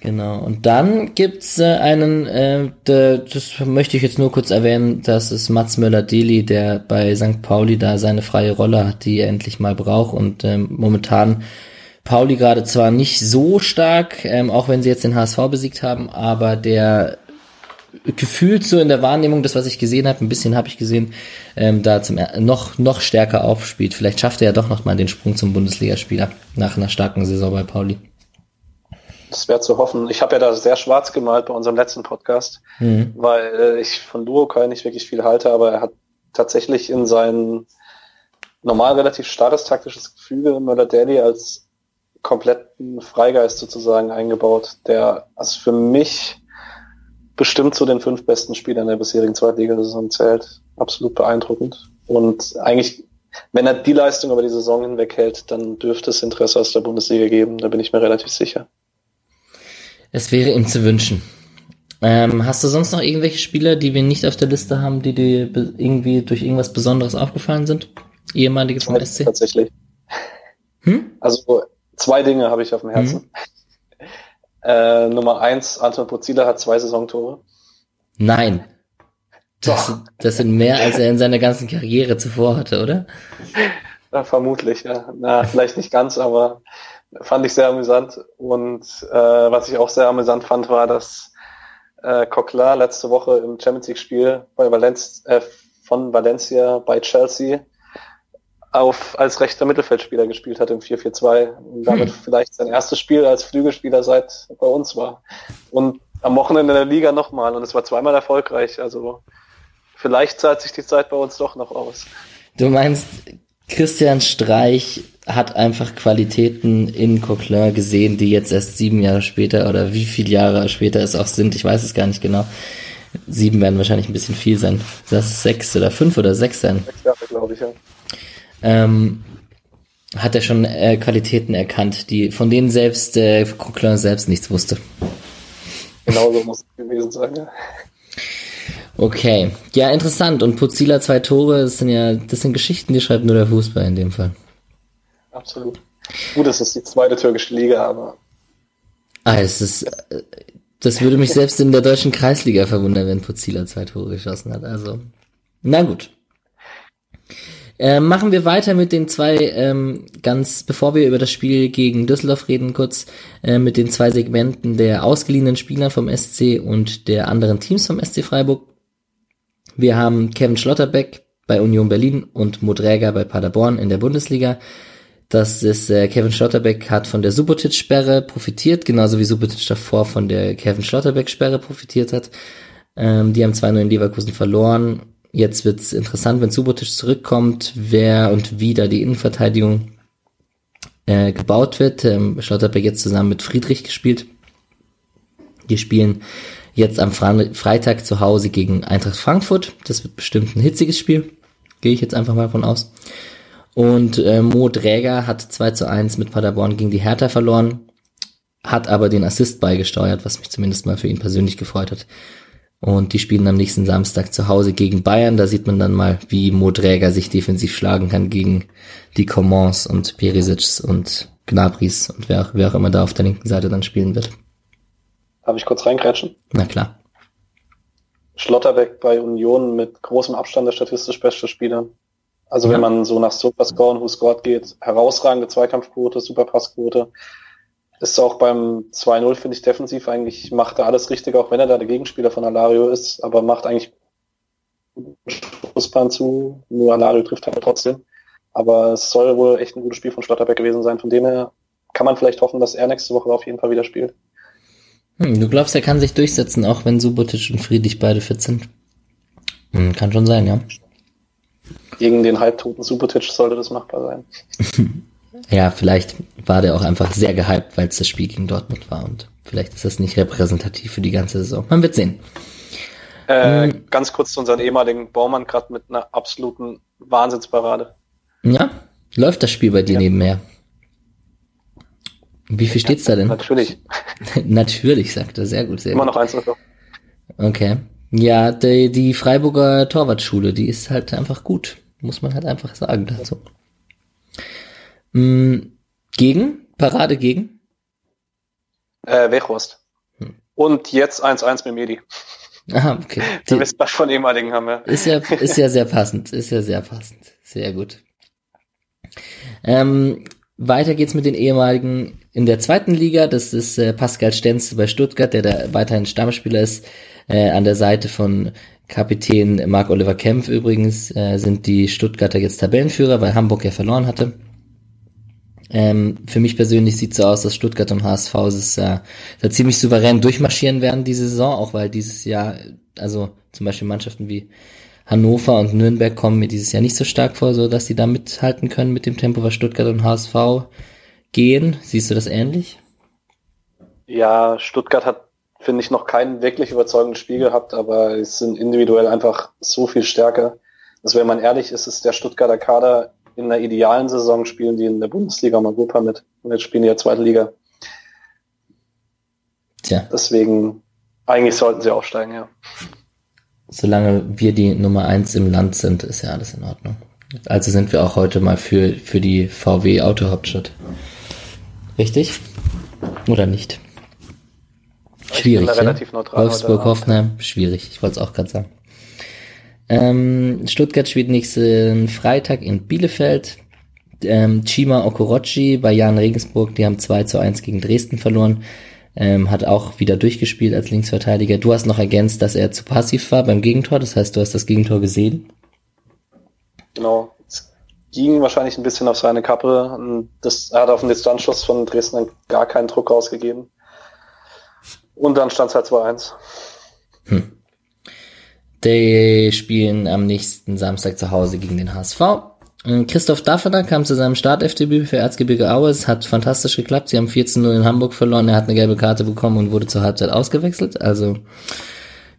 Genau. Und dann gibt's äh, einen, äh, de, das möchte ich jetzt nur kurz erwähnen, das ist Mats Möller-Deli, der bei St. Pauli da seine freie Rolle hat, die er endlich mal braucht und ähm, momentan Pauli gerade zwar nicht so stark, ähm, auch wenn sie jetzt den HSV besiegt haben, aber der gefühlt so in der Wahrnehmung, das was ich gesehen habe, ein bisschen habe ich gesehen, ähm, da zum noch noch stärker aufspielt. Vielleicht schafft er ja doch noch mal den Sprung zum Bundesligaspieler nach einer starken Saison bei Pauli. Das wäre zu hoffen. Ich habe ja da sehr schwarz gemalt bei unserem letzten Podcast, mhm. weil äh, ich von Duokai nicht wirklich viel halte, aber er hat tatsächlich in sein normal relativ starres taktisches Gefüge Möller-Daly als kompletten Freigeist sozusagen eingebaut, der also für mich bestimmt zu den fünf besten Spielern der bisherigen Zweitligasaison zählt. Absolut beeindruckend. Und eigentlich, wenn er die Leistung über die Saison hinweg hält, dann dürfte es Interesse aus der Bundesliga geben. Da bin ich mir relativ sicher. Es wäre ihm zu wünschen. Ähm, hast du sonst noch irgendwelche Spieler, die wir nicht auf der Liste haben, die dir irgendwie durch irgendwas Besonderes aufgefallen sind? Ehemalige vom SC? Tatsächlich. Hm? Also zwei Dinge habe ich auf dem Herzen. Hm? Äh, Nummer eins, Anton Pozila hat zwei Saisontore. Nein. Das, das, sind mehr, als er in seiner ganzen Karriere zuvor hatte, oder? Ja, vermutlich, ja. Na, vielleicht nicht ganz, aber fand ich sehr amüsant. Und äh, was ich auch sehr amüsant fand, war, dass äh, Coquelin letzte Woche im Champions League-Spiel bei Valenz, äh, von Valencia bei Chelsea auf, als rechter Mittelfeldspieler gespielt hat im 4-4-2 und damit hm. vielleicht sein erstes Spiel als Flügelspieler seit bei uns war. Und am Wochenende in der Liga nochmal und es war zweimal erfolgreich. Also vielleicht zahlt sich die Zeit bei uns doch noch aus. Du meinst, Christian Streich hat einfach Qualitäten in Coquelin gesehen, die jetzt erst sieben Jahre später oder wie viele Jahre später es auch sind, ich weiß es gar nicht genau. Sieben werden wahrscheinlich ein bisschen viel sein. Das ist sechs oder fünf oder sechs sein. Sechs Jahre, glaube ich, ja. Ähm, hat er schon äh, Qualitäten erkannt, die von denen selbst äh, Coquelin selbst nichts wusste. Genau so muss es gewesen sein, ja. Okay, ja, interessant. Und Puzila zwei Tore, das sind ja, das sind Geschichten, die schreibt nur der Fußball in dem Fall. Absolut. Gut, es ist die zweite türkische Liga, aber. Ah, es ist, das würde mich selbst in der deutschen Kreisliga verwundern, wenn Puzila zwei Tore geschossen hat. Also, na gut. Äh, machen wir weiter mit den zwei, ähm, ganz bevor wir über das Spiel gegen Düsseldorf reden, kurz äh, mit den zwei Segmenten der ausgeliehenen Spieler vom SC und der anderen Teams vom SC Freiburg. Wir haben Kevin Schlotterbeck bei Union Berlin und Modräger bei Paderborn in der Bundesliga. Das ist äh, Kevin Schlotterbeck hat von der Subotic-Sperre profitiert, genauso wie Subotic davor von der Kevin Schlotterbeck-Sperre profitiert hat. Ähm, die haben 2-0 in Leverkusen verloren. Jetzt wird's interessant, wenn Subotic zurückkommt, wer und wie da die Innenverteidigung äh, gebaut wird. Ähm, Schlotterbeck jetzt zusammen mit Friedrich gespielt. Die spielen jetzt am Freitag zu Hause gegen Eintracht Frankfurt. Das wird bestimmt ein hitziges Spiel. Gehe ich jetzt einfach mal von aus. Und äh, Mo Dräger hat 2 zu 1 mit Paderborn gegen die Hertha verloren, hat aber den Assist beigesteuert, was mich zumindest mal für ihn persönlich gefreut hat. Und die spielen am nächsten Samstag zu Hause gegen Bayern. Da sieht man dann mal, wie Mo Dräger sich defensiv schlagen kann gegen die Commons und Perisic und Gnabris und wer, wer auch immer da auf der linken Seite dann spielen wird. Darf ich kurz reingrätschen? Na klar. Schlotterbeck bei Union mit großem Abstand der statistisch beste Spieler. Also wenn man so nach Superscore und Who Scored geht, herausragende Zweikampfquote, Superpassquote. Ist auch beim 2-0, finde ich, defensiv eigentlich, macht er alles richtig, auch wenn er da der Gegenspieler von Alario ist, aber macht eigentlich Schussbahn zu, nur Alario trifft halt trotzdem. Aber es soll wohl echt ein gutes Spiel von Schlotterbeck gewesen sein. Von dem her kann man vielleicht hoffen, dass er nächste Woche auf jeden Fall wieder spielt. Hm, du glaubst, er kann sich durchsetzen, auch wenn Subotic und Friedrich beide fit sind? Hm, kann schon sein, ja. Gegen den halbtoten Subotic sollte das machbar sein. ja, vielleicht war der auch einfach sehr gehypt, weil es das Spiel gegen Dortmund war und vielleicht ist das nicht repräsentativ für die ganze Saison. Man wird sehen. Äh, hm. Ganz kurz zu unseren ehemaligen Baumann gerade mit einer absoluten Wahnsinnsparade. Ja, läuft das Spiel bei dir ja. nebenher? Wie viel steht's da denn? Natürlich. Natürlich, sagt er. Sehr gut, sehr Immer gut. noch eins. Okay. Ja, die, die Freiburger Torwartschule, die ist halt einfach gut. Muss man halt einfach sagen dazu. Mhm. Gegen? Parade gegen? Äh, Wechhorst. Hm. Und jetzt 1-1 mit Medi. Ah, okay. Du bist was von ehemaligen haben wir. Ist ja, ist ja sehr passend. Ist ja sehr passend. Sehr gut. Ähm, weiter geht's mit den ehemaligen in der zweiten Liga. Das ist äh, Pascal Stenz bei Stuttgart, der da weiterhin Stammspieler ist. Äh, an der Seite von Kapitän Marc-Oliver Kempf übrigens äh, sind die Stuttgarter jetzt Tabellenführer, weil Hamburg ja verloren hatte. Ähm, für mich persönlich sieht so aus, dass Stuttgart und HSV es äh, da ziemlich souverän durchmarschieren werden diese Saison, auch weil dieses Jahr, also zum Beispiel Mannschaften wie Hannover und Nürnberg kommen mir dieses Jahr nicht so stark vor, so dass sie da mithalten können mit dem Tempo, was Stuttgart und HSV gehen. Siehst du das ähnlich? Ja, Stuttgart hat, finde ich, noch kein wirklich überzeugendes Spiel gehabt, aber es sind individuell einfach so viel stärker. dass wenn man ehrlich ist, ist der Stuttgarter Kader in einer idealen Saison spielen die in der Bundesliga um Europa mit. Und jetzt spielen die ja zweite Liga. Tja. Deswegen, eigentlich sollten sie aufsteigen, ja solange wir die Nummer eins im Land sind, ist ja alles in Ordnung. Also sind wir auch heute mal für, für die VW Autohauptstadt. Richtig? Oder nicht? Schwierig. Ja? Wolfsburg, Hoffenheim, schwierig. Ich wollte es auch gerade sagen. Ähm, Stuttgart spielt nächsten Freitag in Bielefeld. Ähm, Chima Okorochi bei Jan Regensburg, die haben 2 zu 1 gegen Dresden verloren ähm, hat auch wieder durchgespielt als Linksverteidiger. Du hast noch ergänzt, dass er zu passiv war beim Gegentor, das heißt, du hast das Gegentor gesehen. Genau. Es ging wahrscheinlich ein bisschen auf seine Kappe. Das, er hat auf den Distanzschuss von Dresden gar keinen Druck rausgegeben. Und dann stand es halt 2-1. Hm. Die spielen am nächsten Samstag zu Hause gegen den HSV. Christoph Daffner kam zu seinem Start-FDB für Erzgebirge Aue. Es hat fantastisch geklappt. Sie haben 14-0 in Hamburg verloren. Er hat eine gelbe Karte bekommen und wurde zur Halbzeit ausgewechselt. Also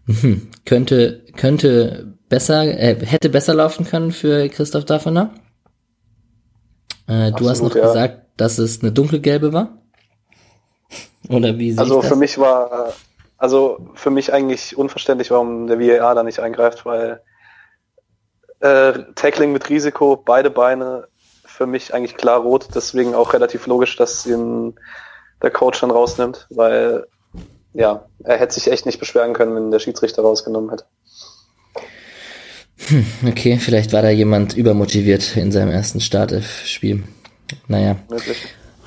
hm, könnte könnte besser äh, hätte besser laufen können für Christoph Daffner. Äh, du hast noch ja. gesagt, dass es eine dunkelgelbe war. Oder wie Also für mich war also für mich eigentlich unverständlich, warum der VAR da nicht eingreift, weil äh, Tackling mit Risiko, beide Beine für mich eigentlich klar rot, deswegen auch relativ logisch, dass ihn der Coach dann rausnimmt, weil ja, er hätte sich echt nicht beschweren können, wenn der Schiedsrichter rausgenommen hätte. Hm, okay, vielleicht war da jemand übermotiviert in seinem ersten Startelf-Spiel. Naja. Möglich.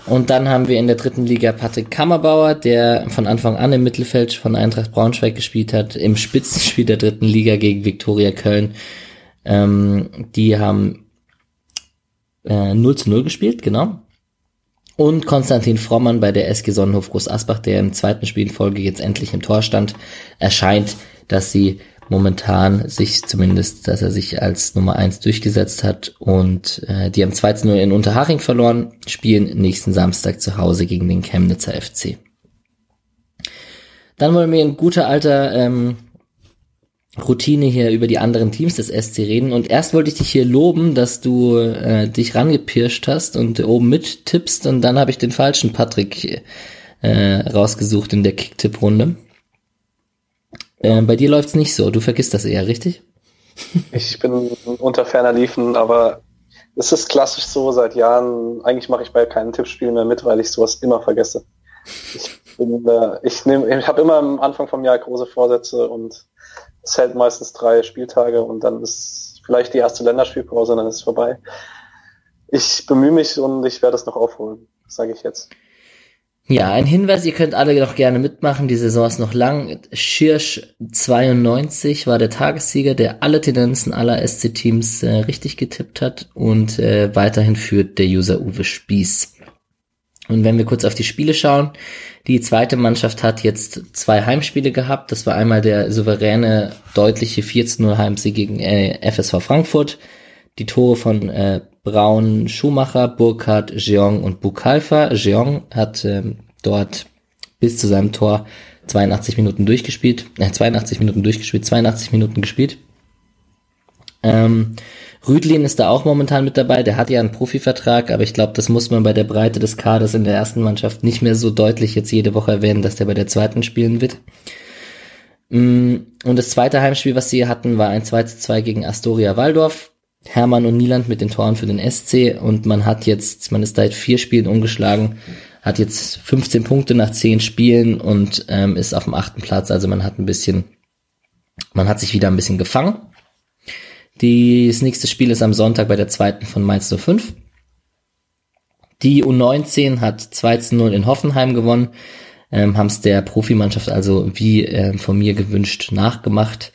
Und dann haben wir in der dritten Liga Patrick Kammerbauer, der von Anfang an im Mittelfeld von Eintracht Braunschweig gespielt hat, im Spitzenspiel der dritten Liga gegen Viktoria Köln ähm, die haben äh, 0 zu 0 gespielt, genau. Und Konstantin Frommann bei der SG Sonnenhof Groß Asbach, der im zweiten Spiel in Folge jetzt endlich im Tor stand, erscheint, dass sie momentan sich zumindest, dass er sich als Nummer eins durchgesetzt hat und äh, die haben 2-0 in Unterhaching verloren, spielen nächsten Samstag zu Hause gegen den Chemnitzer FC. Dann wollen wir in guter alter ähm, Routine hier über die anderen Teams des SC reden und erst wollte ich dich hier loben, dass du äh, dich rangepirscht hast und oben mittippst und dann habe ich den falschen Patrick äh, rausgesucht in der Kicktipp-Runde. Äh, bei dir läuft's nicht so, du vergisst das eher, richtig? Ich bin unter ferner Liefen, aber es ist klassisch so seit Jahren. Eigentlich mache ich bei keinen Tippspielen mehr mit, weil ich sowas immer vergesse. Ich bin, äh, ich nehme, ich habe immer am Anfang vom Jahr große Vorsätze und es hält meistens drei Spieltage und dann ist vielleicht die erste Länderspielpause und dann ist es vorbei. Ich bemühe mich und ich werde es noch aufholen, sage ich jetzt. Ja, ein Hinweis, ihr könnt alle noch gerne mitmachen, die Saison ist noch lang. Schirsch 92 war der Tagessieger, der alle Tendenzen aller SC-Teams äh, richtig getippt hat und äh, weiterhin führt der User Uwe Spieß. Und wenn wir kurz auf die Spiele schauen, die zweite Mannschaft hat jetzt zwei Heimspiele gehabt. Das war einmal der souveräne, deutliche 4-0 Heimsieg gegen äh, FSV Frankfurt. Die Tore von äh, Braun, Schumacher, Burkhardt, Jeong und Bukalfa. Jeong hat ähm, dort bis zu seinem Tor 82 Minuten durchgespielt, äh, 82 Minuten durchgespielt, 82 Minuten gespielt. Ähm, Rüdlin ist da auch momentan mit dabei, der hat ja einen Profivertrag, aber ich glaube, das muss man bei der Breite des Kaders in der ersten Mannschaft nicht mehr so deutlich jetzt jede Woche erwähnen, dass der bei der zweiten spielen wird. Mm, und das zweite Heimspiel, was sie hatten, war ein 2 zu 2 gegen Astoria Waldorf. Hermann und Nieland mit den Toren für den SC und man hat jetzt, man ist seit vier Spielen umgeschlagen, hat jetzt 15 Punkte nach 10 Spielen und ähm, ist auf dem achten Platz, also man hat ein bisschen, man hat sich wieder ein bisschen gefangen das nächste Spiel ist am Sonntag bei der zweiten von Mainz 05. Die U19 hat 2 zu 0 in Hoffenheim gewonnen, ähm, haben es der Profimannschaft also wie äh, von mir gewünscht nachgemacht.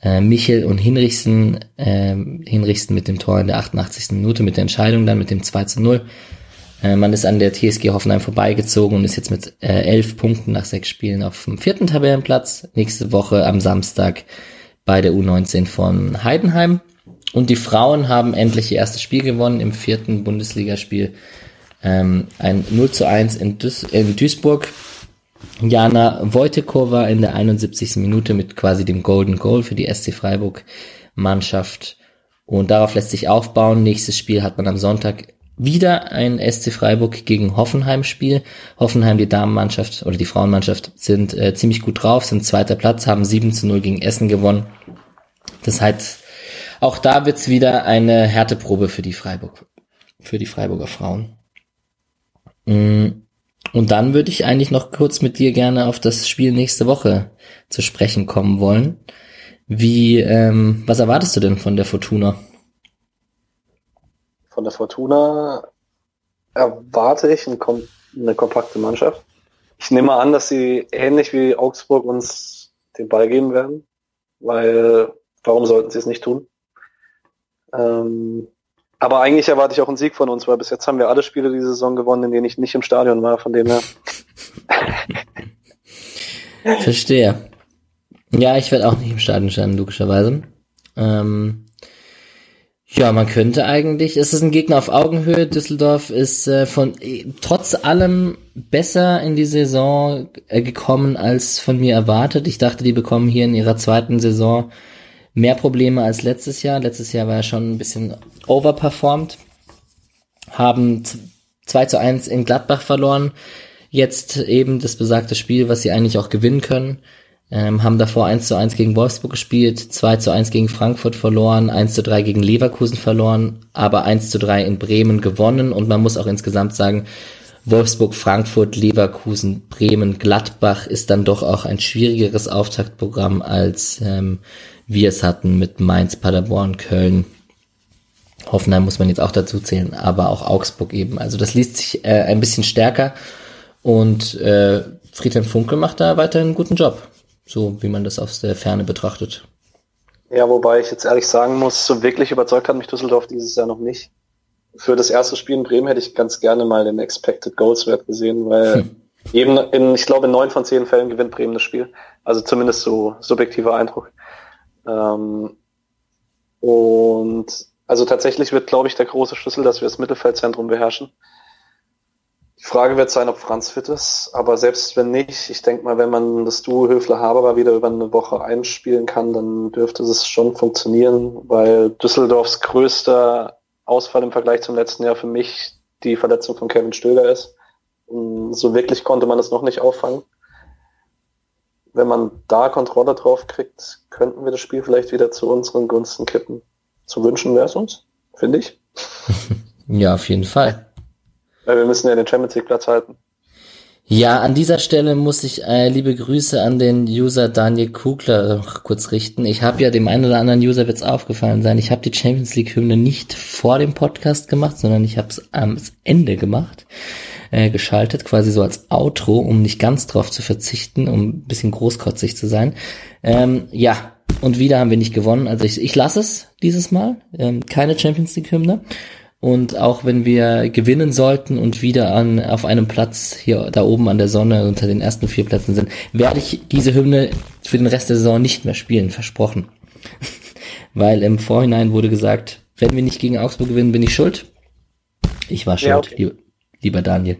Äh, Michel und Hinrichsen, äh, Hinrichsen mit dem Tor in der 88. Minute, mit der Entscheidung dann mit dem 2 zu 0. Äh, man ist an der TSG Hoffenheim vorbeigezogen und ist jetzt mit äh, elf Punkten nach sechs Spielen auf dem vierten Tabellenplatz. Nächste Woche am Samstag bei der U19 von Heidenheim. Und die Frauen haben endlich ihr erstes Spiel gewonnen im vierten Bundesligaspiel. Ähm, ein 0 zu 1 in, Duis in Duisburg. Jana Wojtekova in der 71. Minute mit quasi dem Golden Goal für die SC Freiburg Mannschaft. Und darauf lässt sich aufbauen. Nächstes Spiel hat man am Sonntag wieder ein SC Freiburg gegen Hoffenheim Spiel. Hoffenheim, die Damenmannschaft oder die Frauenmannschaft sind äh, ziemlich gut drauf, sind zweiter Platz, haben 7 zu 0 gegen Essen gewonnen. Das heißt, auch da wird's wieder eine Härteprobe für die Freiburg, für die Freiburger Frauen. Mm, und dann würde ich eigentlich noch kurz mit dir gerne auf das Spiel nächste Woche zu sprechen kommen wollen. Wie, ähm, was erwartest du denn von der Fortuna? Von der Fortuna erwarte ich eine kompakte Mannschaft. Ich nehme an, dass sie ähnlich wie Augsburg uns den Ball geben werden, weil warum sollten sie es nicht tun? Ähm, aber eigentlich erwarte ich auch einen Sieg von uns, weil bis jetzt haben wir alle Spiele diese Saison gewonnen, in denen ich nicht im Stadion war, von dem her. Verstehe. Ja, ich werde auch nicht im Stadion stehen, logischerweise. Ähm, ja, man könnte eigentlich, es ist ein Gegner auf Augenhöhe. Düsseldorf ist äh, von trotz allem besser in die Saison äh, gekommen als von mir erwartet. Ich dachte, die bekommen hier in ihrer zweiten Saison mehr Probleme als letztes Jahr. Letztes Jahr war er schon ein bisschen overperformed. Haben 2 zu 1 in Gladbach verloren. Jetzt eben das besagte Spiel, was sie eigentlich auch gewinnen können. Ähm, haben davor 1 zu 1 gegen Wolfsburg gespielt, 2 zu 1 gegen Frankfurt verloren, 1 zu 3 gegen Leverkusen verloren, aber 1 zu 3 in Bremen gewonnen und man muss auch insgesamt sagen, Wolfsburg, Frankfurt, Leverkusen, Bremen, Gladbach ist dann doch auch ein schwierigeres Auftaktprogramm als ähm, wir es hatten mit Mainz, Paderborn, Köln. Hoffenheim muss man jetzt auch dazu zählen, aber auch Augsburg eben. Also das liest sich äh, ein bisschen stärker und äh, Friedhelm Funkel macht da weiterhin einen guten Job, so wie man das aus der Ferne betrachtet. Ja, wobei ich jetzt ehrlich sagen muss, so wirklich überzeugt hat mich Düsseldorf dieses Jahr noch nicht. Für das erste Spiel in Bremen hätte ich ganz gerne mal den Expected Goals Wert gesehen, weil hm. eben in, ich glaube, in neun von zehn Fällen gewinnt Bremen das Spiel. Also zumindest so subjektiver Eindruck. Ähm, und also tatsächlich wird, glaube ich, der große Schlüssel, dass wir das Mittelfeldzentrum beherrschen. Die Frage wird sein, ob Franz fit ist, aber selbst wenn nicht, ich denke mal, wenn man das Duo Höfler-Haberer wieder über eine Woche einspielen kann, dann dürfte es schon funktionieren, weil Düsseldorfs größter Ausfall im Vergleich zum letzten Jahr für mich die Verletzung von Kevin Stöger ist. So wirklich konnte man es noch nicht auffangen. Wenn man da Kontrolle drauf kriegt, könnten wir das Spiel vielleicht wieder zu unseren Gunsten kippen. Zu wünschen wäre es uns, finde ich. ja, auf jeden Fall. Weil wir müssen ja den Champions League Platz halten. Ja, an dieser Stelle muss ich äh, liebe Grüße an den User Daniel Kugler noch kurz richten. Ich habe ja dem einen oder anderen User wird's aufgefallen sein. Ich habe die Champions League Hymne nicht vor dem Podcast gemacht, sondern ich habe es am Ende gemacht, äh, geschaltet, quasi so als Outro, um nicht ganz drauf zu verzichten, um ein bisschen großkotzig zu sein. Ähm, ja, und wieder haben wir nicht gewonnen. Also ich, ich lasse es dieses Mal. Ähm, keine Champions League Hymne. Und auch wenn wir gewinnen sollten und wieder an, auf einem Platz hier da oben an der Sonne unter den ersten vier Plätzen sind, werde ich diese Hymne für den Rest der Saison nicht mehr spielen, versprochen. Weil im Vorhinein wurde gesagt, wenn wir nicht gegen Augsburg gewinnen, bin ich schuld. Ich war schuld, ja, okay. Lieber, Daniel.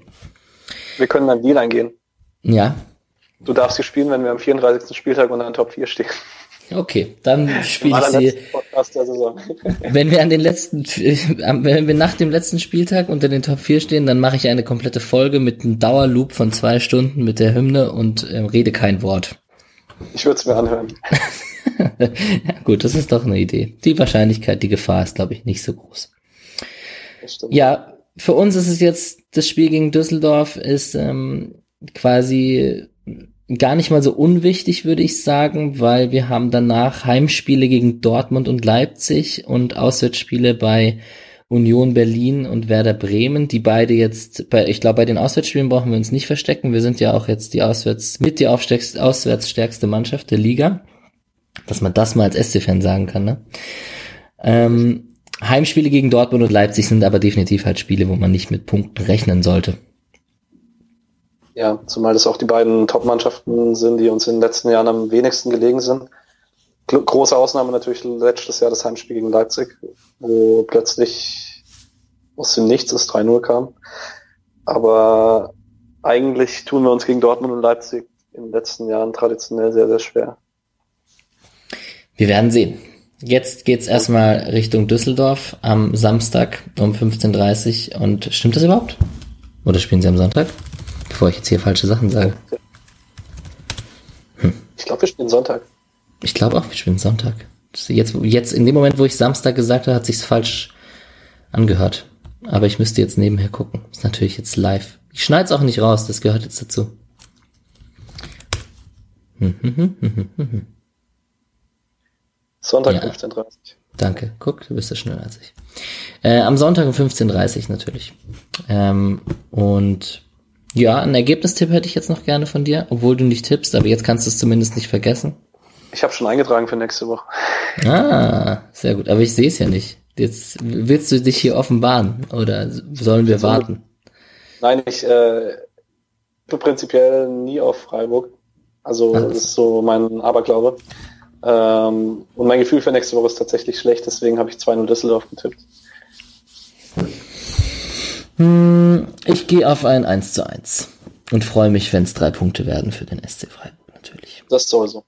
Wir können dann Deal eingehen. Ja. Du darfst sie spielen, wenn wir am 34. Spieltag unter den Top 4 stehen. Okay, dann spiele ich sie. Wenn wir an den letzten, wenn wir nach dem letzten Spieltag unter den Top 4 stehen, dann mache ich eine komplette Folge mit einem Dauerloop von zwei Stunden mit der Hymne und äh, rede kein Wort. Ich würde es mir anhören. ja, gut, das ist doch eine Idee. Die Wahrscheinlichkeit, die Gefahr ist, glaube ich, nicht so groß. Ja, für uns ist es jetzt, das Spiel gegen Düsseldorf ist ähm, quasi gar nicht mal so unwichtig, würde ich sagen, weil wir haben danach Heimspiele gegen Dortmund und Leipzig und Auswärtsspiele bei Union Berlin und Werder Bremen, die beide jetzt, bei, ich glaube, bei den Auswärtsspielen brauchen wir uns nicht verstecken. Wir sind ja auch jetzt die Auswärts, mit die auswärtsstärkste Mannschaft der Liga. Dass man das mal als SC-Fan sagen kann, ne? Ähm, Heimspiele gegen Dortmund und Leipzig sind aber definitiv halt Spiele, wo man nicht mit Punkten rechnen sollte. Ja, zumal das auch die beiden Top-Mannschaften sind, die uns in den letzten Jahren am wenigsten gelegen sind. Große Ausnahme natürlich letztes Jahr das Heimspiel gegen Leipzig, wo plötzlich aus dem Nichts das 3-0 kam. Aber eigentlich tun wir uns gegen Dortmund und Leipzig in den letzten Jahren traditionell sehr, sehr schwer. Wir werden sehen. Jetzt geht's erstmal Richtung Düsseldorf am Samstag um 15.30 Uhr. Und stimmt das überhaupt? Oder spielen sie am Sonntag? bevor ich jetzt hier falsche Sachen sage. Hm. Ich glaube, wir spielen Sonntag. Ich glaube auch, wir spielen Sonntag. Jetzt, jetzt in dem Moment, wo ich Samstag gesagt habe, hat sich's falsch angehört. Aber ich müsste jetzt nebenher gucken. Ist natürlich jetzt live. Ich schneide es auch nicht raus, das gehört jetzt dazu. Sonntag ja. 15.30 Danke. Guck, du bist ja schneller als ich. Äh, am Sonntag um 15.30 Uhr natürlich. Ähm, und ja, ein Ergebnistipp hätte ich jetzt noch gerne von dir, obwohl du nicht tippst, aber jetzt kannst du es zumindest nicht vergessen. Ich habe schon eingetragen für nächste Woche. Ah, sehr gut. Aber ich sehe es ja nicht. Jetzt willst du dich hier offenbaren oder sollen wir also, warten? Nein, ich äh, bin prinzipiell nie auf Freiburg. Also Ach. das ist so mein Aberglaube. Ähm, und mein Gefühl für nächste Woche ist tatsächlich schlecht, deswegen habe ich 2-0 Düsseldorf getippt. Hm, ich gehe auf ein 1 zu 1 und freue mich, wenn es drei Punkte werden für den SC Freiburg natürlich. Das sowieso.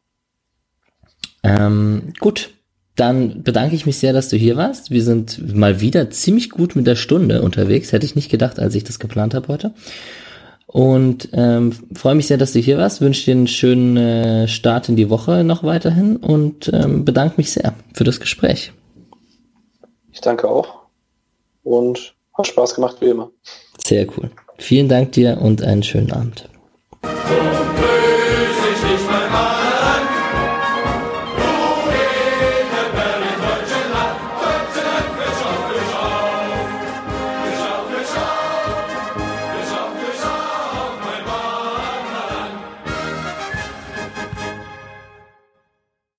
Ähm, gut, dann bedanke ich mich sehr, dass du hier warst. Wir sind mal wieder ziemlich gut mit der Stunde unterwegs. Hätte ich nicht gedacht, als ich das geplant habe heute. Und ähm, freue mich sehr, dass du hier warst. Wünsche dir einen schönen äh, Start in die Woche noch weiterhin und ähm, bedanke mich sehr für das Gespräch. Ich danke auch. Und hat Spaß gemacht wie immer. Sehr cool. Vielen Dank dir und einen schönen Abend.